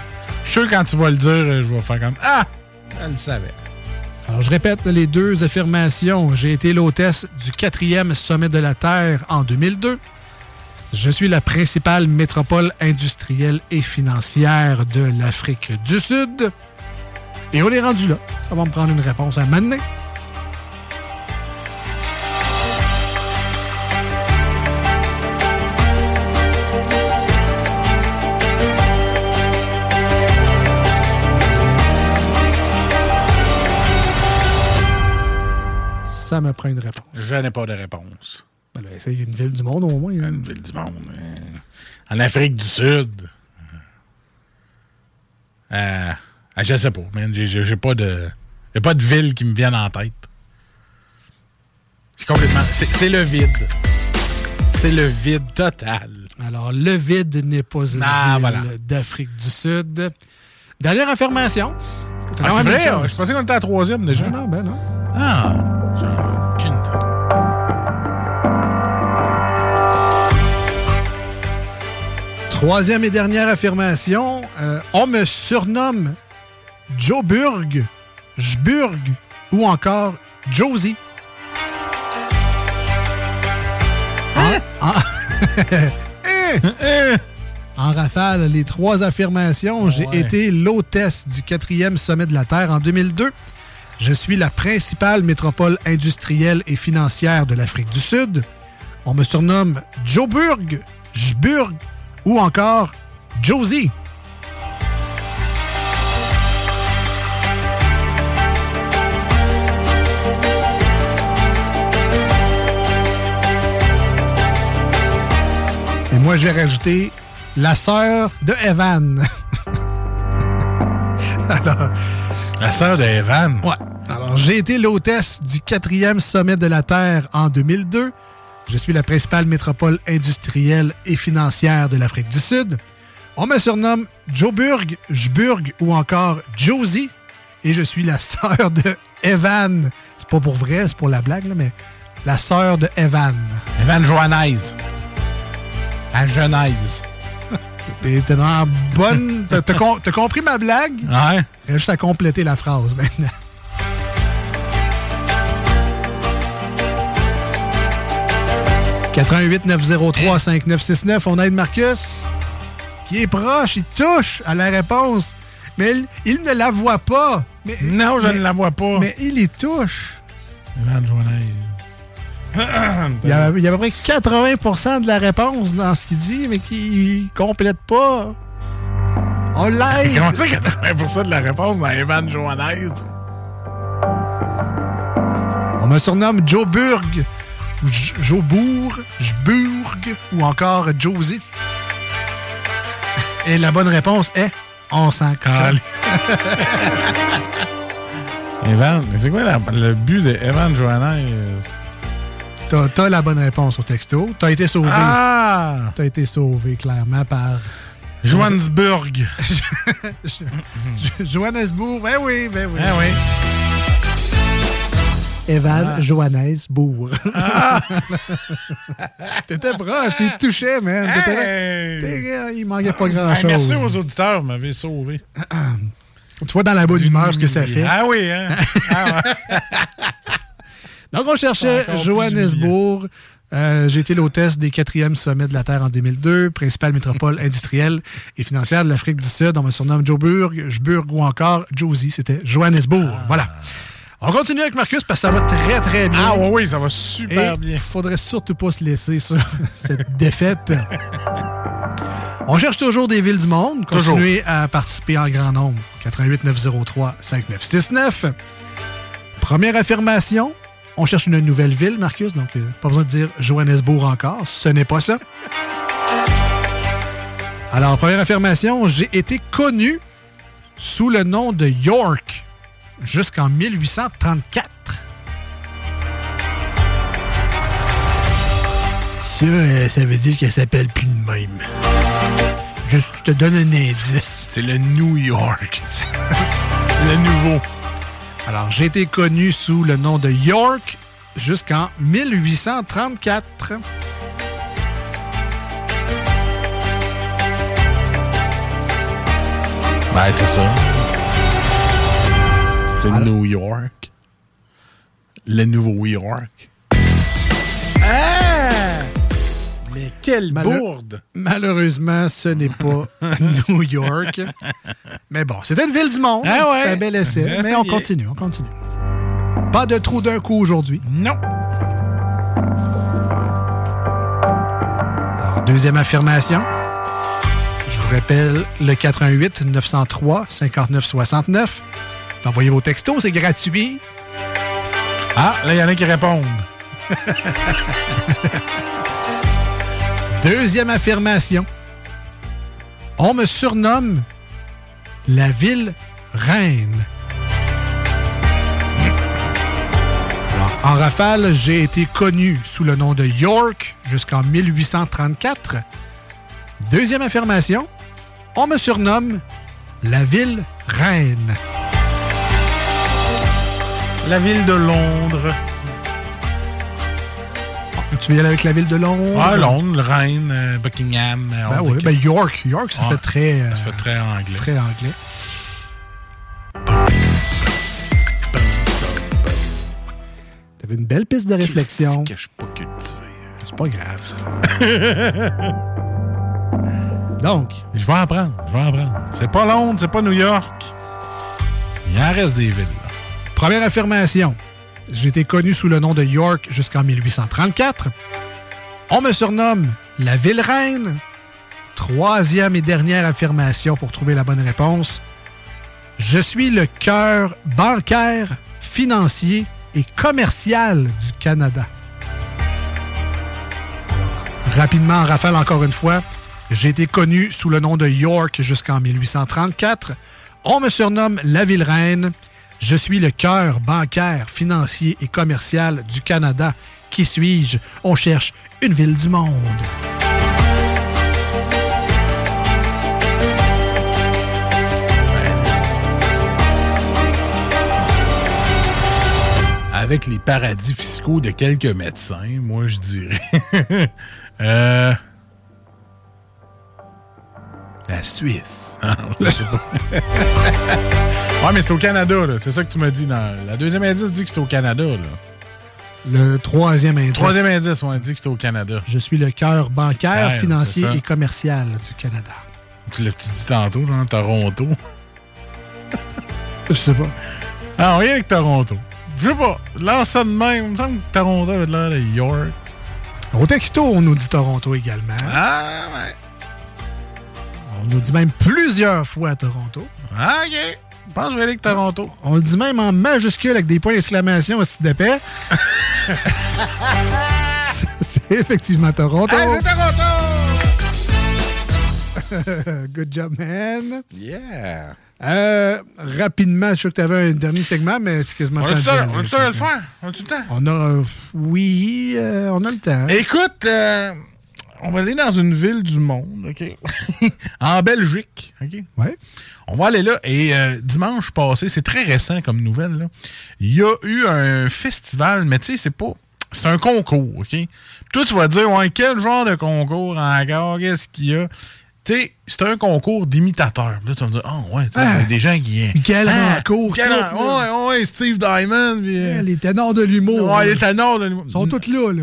Je suis quand tu vas le dire, je vais faire comme Ah! Elle le savait. Alors, je répète les deux affirmations. J'ai été l'hôtesse du quatrième sommet de la Terre en 2002. Je suis la principale métropole industrielle et financière de l'Afrique du Sud. Et on est rendu là. Ça va me prendre une réponse à maintenant. Ça me prend une réponse. Je n'ai pas de réponse. Ben là, essaye une ville du monde au moins. hein. Une ville du monde. hein. En Afrique du Sud. Euh, ah, je sais pas, man. J'ai- pas de. J'ai pas de ville qui me vienne en tête. C'est complètement. C'est le vide. C'est le vide total. Alors, le vide n'est pas une Ah, ville voilà. d'Afrique du Sud. Dernière affirmation. Ah, c'est vrai? Je pensais qu'on était à la troisième déjà. Non, ben non. Ah. Troisième et dernière affirmation. euh, on me surnomme Joe Burg, Jburg ou encore Josie. Hein? (laughs) En- En rafale, les trois affirmations. J'ai Ouais. été l'hôtesse du quatrième sommet de la Terre en 2002. Je suis la principale métropole industrielle et financière de l'Afrique du Sud. On me surnomme Joburg, Jburg ou encore Josie. Et moi, j'ai rajouté la sœur de Evan. (laughs) Alors, La sœur de Evan. Ouais. Alors, j'ai été l'hôtesse du quatrième sommet de la Terre en 2002. Je suis la principale métropole industrielle et financière de l'Afrique du Sud. On me surnomme Joburg, Jburg ou encore Josie. Et je suis la sœur de Evan. C'est pas pour vrai, c'est pour la blague, là, mais la sœur de Evan. Evan Johannes. À Genèse. T'es t'es dans la bonne. T'as t'as com- t'as compris ma blague? Ouais. Reste juste à compléter la phrase maintenant. « 88 903 5969 on aide Marcus, qui est proche, il touche à la réponse, mais il, il ne la voit pas. Mais, Non, je mais- ne la vois pas. Mais il y touche. Il y, a, il y a à peu près 80% de la réponse dans ce qu'il dit, mais qu'il complète pas. On l'aide. Comment ça, 80% de la réponse dans Evan Johannes? On me surnomme Joe Burg, J- Jobourg, Jburg ou encore Josie. Et la bonne réponse est on s'en (laughs) colle. Evan, mais c'est quoi la- le but de Evan Johannes? T'as t'as la bonne réponse au texto. T'as été sauvé. Ah! T'as été sauvé clairement par Johannesburg. (laughs) Johannesburg. Ben oui, ben oui. Ah oui. Evan Ah. Johannesburg. (laughs) Ah. T'étais proche, tu touchais, man. Là- Hey! t'es- Il manquait pas Hey, grand-chose. merci aux auditeurs, vous m'avez sauvé. Tu vois dans la bonne humeur ce que ça fait. Ah oui, hein? (laughs) Ah ouais. Donc, on cherchait Johannesburg. Euh, J'ai été l'hôtesse des quatrièmes sommets de la Terre en 2002, principale métropole (laughs) industrielle et financière de l'Afrique du Sud. On me surnomme Joburg, Jburg ou encore Josie. C'était Johannesburg. Ah. Voilà. On continue avec Marcus parce que ça va très, très bien. Ah oui, oui, ça va super Et bien. faudrait surtout pas se laisser sur (laughs) cette défaite. On cherche toujours des villes du monde. Toujours. Continuez à participer en grand nombre. 88 903 5969. Première affirmation. On cherche une nouvelle ville, Marcus, donc euh, pas besoin de dire Johannesburg encore. Ce n'est pas ça. Alors, première affirmation, j'ai été connu sous le nom de York jusqu'en 1834. Ça, euh, ça veut dire qu'elle s'appelle plus de. Je te donne un indice. C'est le New York. (laughs) le nouveau. Alors, j'ai été connu sous le nom de York jusqu'en 1834. Ben, c'est ça. C'est New York. Le nouveau York. Quelle bourde! Malheureusement, ce n'est pas (laughs) New York. Mais bon, c'était une ville du monde. Ah ouais. C'était un bel essai. Mais on continue, on continue. Pas de trou d'un coup aujourd'hui. Non. Alors, deuxième affirmation. Je vous rappelle le 88 903 59 69. Envoyez vos textos, c'est gratuit. Ah, là, il y en a qui répondent. (laughs) Deuxième affirmation. On me surnomme la ville reine. En rafale, j'ai été connu sous le nom de York jusqu'en 1834. Deuxième affirmation. On me surnomme la ville reine. La ville de Londres. Tu veux y aller avec la ville de Londres? Ah, Londres, Rennes, euh, Buckingham. euh, Ben oui, ben York. York, ça fait très... euh, Ça fait très anglais. Très anglais. T'avais une belle piste de réflexion. que je suis pas cultivé. C'est pas grave, ça. (laughs) Donc. Je vais en prendre. Je vais en prendre. C'est pas Londres, c'est pas New York. Il en reste des villes. là. Première affirmation. Été connu sous le nom de York jusqu'en 1834. On me surnomme la ville reine. Troisième et dernière affirmation pour trouver la bonne réponse. Je suis le cœur bancaire, financier et commercial du Canada. Rapidement, en encore une fois. J'ai été connu sous le nom de York jusqu'en 1834. On me surnomme la ville reine. Je suis le cœur bancaire, financier et commercial du Canada. Qui suis-je? On cherche une ville du monde. Avec les paradis fiscaux de quelques médecins, moi, je dirais. (laughs) euh, la Suisse. Ah, je sais pas. ouais, mais c'est au Canada, là. C'est ça que tu m'as dit. Dans... La deuxième indice dit que c'est au Canada, là. Le troisième indice. Troisième indice, on dit que c'est au Canada. Je suis le cœur bancaire, Ouais, financier et commercial du Canada. Tu l'as-tu dit tantôt, genre Toronto? Je sais pas. Ah, vient avec Toronto. Je sais pas. Lance ça de même. Il me semble que Toronto avait l'air de York. Au texto, on nous dit Toronto également. Ah, ouais. On nous dit même plusieurs fois Toronto. Ah, OK. Je pense que je vais aller avec Toronto. On le dit même en majuscule avec des points d'exclamation aussi d'épais. (laughs) C'est- C'est effectivement Toronto. Ah, c'est Toronto! (laughs) Good job, man. Yeah. Euh, rapidement, je sais que tu avais un dernier segment, mais c'est quasiment On le de- temps- le faire? On a-tu le temps? On a. euh, oui, euh, on a le temps. Écoute, euh, on va aller dans une ville du monde, OK? (laughs) en Belgique, OK? Ouais. On va aller là. Et euh, dimanche passé, c'est très récent comme nouvelle, là, il y a eu un festival, mais tu sais, c'est pas... C'est un concours, OK? Toi, tu vas dire, ouais, quel genre de concours encore? Qu'est-ce qu'il y a? Tu sais, c'est un concours d'imitateurs. Là, tu vas me dire, oh, ouais, Ah. il y a des gens qui... Quel Ah, concours, quel ouais, ouais, Steve Diamond. puis, euh, Ouais, Les ténors de l'humour. Ouais, là. les ténors de l'humour. Ils sont tous là, là.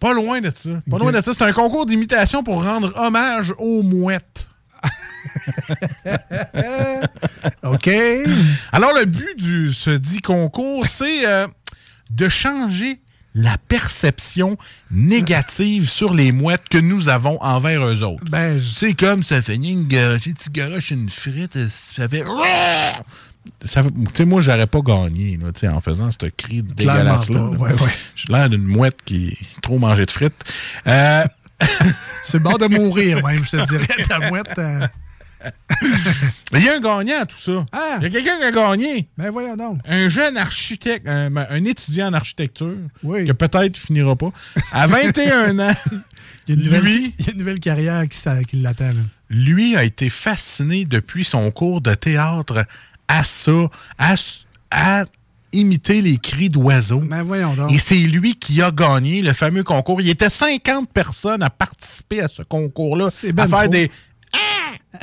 Pas loin de ça. Pas loin de ça. C'est un concours d'imitation pour rendre hommage aux mouettes. (laughs) OK. Alors, le but du ce dit concours, c'est euh, de changer la perception négative (laughs) sur les mouettes que nous avons envers eux autres. Ben, c'est comme ça fait une garoche, tu garoches une frite, ça fait. (laughs) Ça moi, j'aurais pas gagné là, en faisant ce cri dégueulasse-là. ouais, ouais. J'ai l'air d'une mouette qui a trop mangé de frites. Euh, (laughs) C'est le bord de mourir, même, je te dirais. Ta mouette. euh, (laughs) Mais il y a un gagnant à tout ça. Ah! Il y a quelqu'un qui a gagné. Ben voyons donc. Un jeune architecte, un, un étudiant en architecture, Oui. que peut-être finira pas, à 21 ans, (laughs) Il y a une nouvelle, lui, il y a une nouvelle carrière qui, qui l'attend. lui a été fasciné depuis son cours de théâtre à ça, à, imiter les cris d'oiseaux. Ben voyons donc. Et c'est lui qui a gagné le fameux concours. Il y était 50 personnes à participer à ce concours-là, ben à faire trop. des Ah!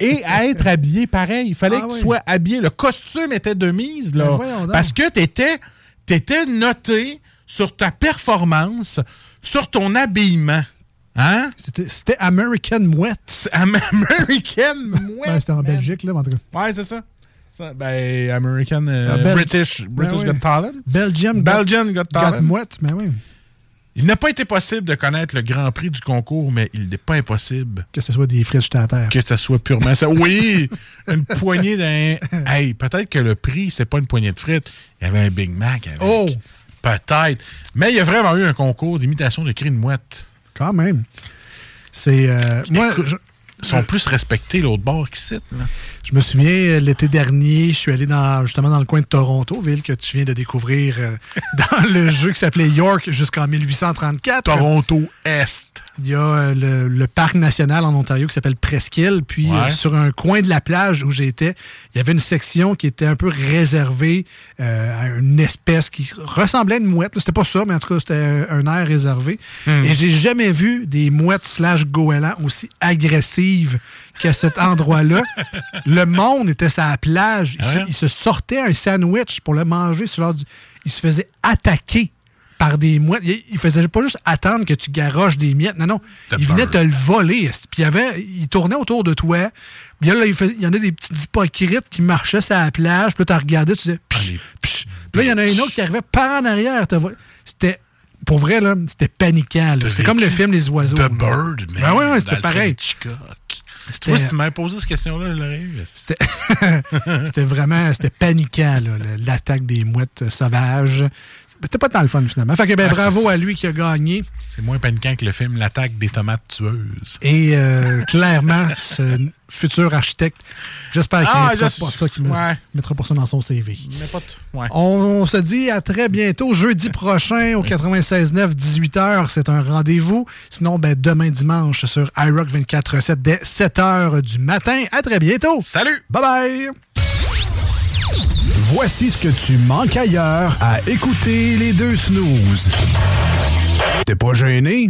et à être habillé pareil. Il fallait Ah que oui. tu sois habillé. Le costume était de mise, là. Ben parce que tu étais, noté sur ta performance, sur ton habillement. Hein? C'était American Mouette. Am- (laughs) American Mouette. Ben, c'était en. Belgique, là, en tout cas. Ouais, c'est ça. Ça, ben, American, euh, Ah, British, Ben British oui. Got Talent. Belgium. Belgian Got Talent. Mouette, mais oui. Il n'a pas été possible de connaître le grand prix du concours, mais il n'est pas impossible Que ce soit des frites jetées à terre. que ça soit purement ça. Oui! Une poignée d'un. Hey, peut-être que le prix, c'est pas une poignée de frites. Il y avait un Big Mac avec. Oh! Peut-être. Mais il y a vraiment eu un concours d'imitation de cris de mouette. Quand même. C'est. euh, moi, Ils sont plus respectés l'autre bord qui cite. Là. Je me souviens, euh, l'été dernier, je suis allé dans, justement dans le coin de Toronto, ville que tu viens de découvrir euh, (laughs) dans le jeu qui s'appelait York jusqu'en 1834. Toronto Est. Il y a euh, le, le parc national en Ontario qui s'appelle Presqu'île. Puis Ouais. euh, sur un coin de la plage où j'étais, il y avait une section qui était un peu réservée à une espèce qui ressemblait à une mouette. C'était pas ça, mais en tout cas, c'était un, un air réservé. Hmm. Et j'ai jamais vu des mouettes slash goélands aussi agressives qu'à cet endroit-là. (laughs) le monde était sur la plage. Il, Ah se, ouais? il se sortait un sandwich pour le manger sur l'heure du... Il se faisait attaquer par des mouettes. Il, il faisait pas juste attendre que tu garoches des miettes. Non, non. il venait te le voler. Puis il, avait, il tournait autour de toi. Puis là, il, y en a des petits hypocrites qui marchaient sur la plage. Puis là, tu regardais, tu disais... Psh, psh. Puis là, il y en a un autre qui arrivait par en arrière. C'était... Pour vrai, là, c'était paniquant. C'était comme le film Les Oiseaux. The là. Bird, man. Ben ouais, ouais, c'était pareil. Tu vois, si tu m'avais posé cette question-là, je l'aurais eu. C'était (laughs) vraiment c'était paniquant, l'attaque des mouettes sauvages. C'était pas tant le fun, finalement. Fait que ben, Ah, bravo à lui qui a gagné. C'est moins paniquant que le film L'attaque des tomates tueuses. Et euh, clairement, ce futur architecte, j'espère qu'il Ah, mettra je- pas ça, ouais. mettra pas ça dans son CV. Mais pas t- ouais. On se dit à très bientôt, jeudi prochain au 96.9, 18h, c'est un rendez-vous. Sinon, ben, demain dimanche sur iRock 24.7 dès 7h du matin. À très bientôt. Salut. Bye bye. Voici ce que tu manques ailleurs à écouter les deux snooze. T'es pas gêné?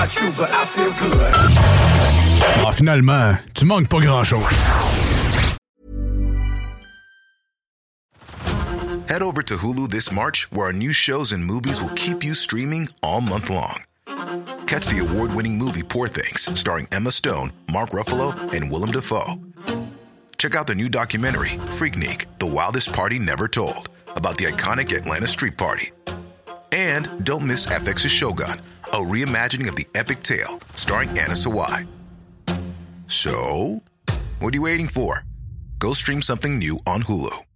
About you, but I feel good. Ah, finalement, tu manques pas grand-chose. Head over to Hulu this March, where our new shows and movies will keep you streaming all month long. Catch the award winning movie Poor Things, starring Emma Stone, Mark Ruffalo, and Willem Dafoe. Check out the new documentary, Freaknik The Wildest Party Never Told, about the iconic Atlanta Street Party. And don't miss FX's Shogun, a reimagining of the epic tale, starring Anna Sawai. So, what are you waiting for? Go stream something new on Hulu.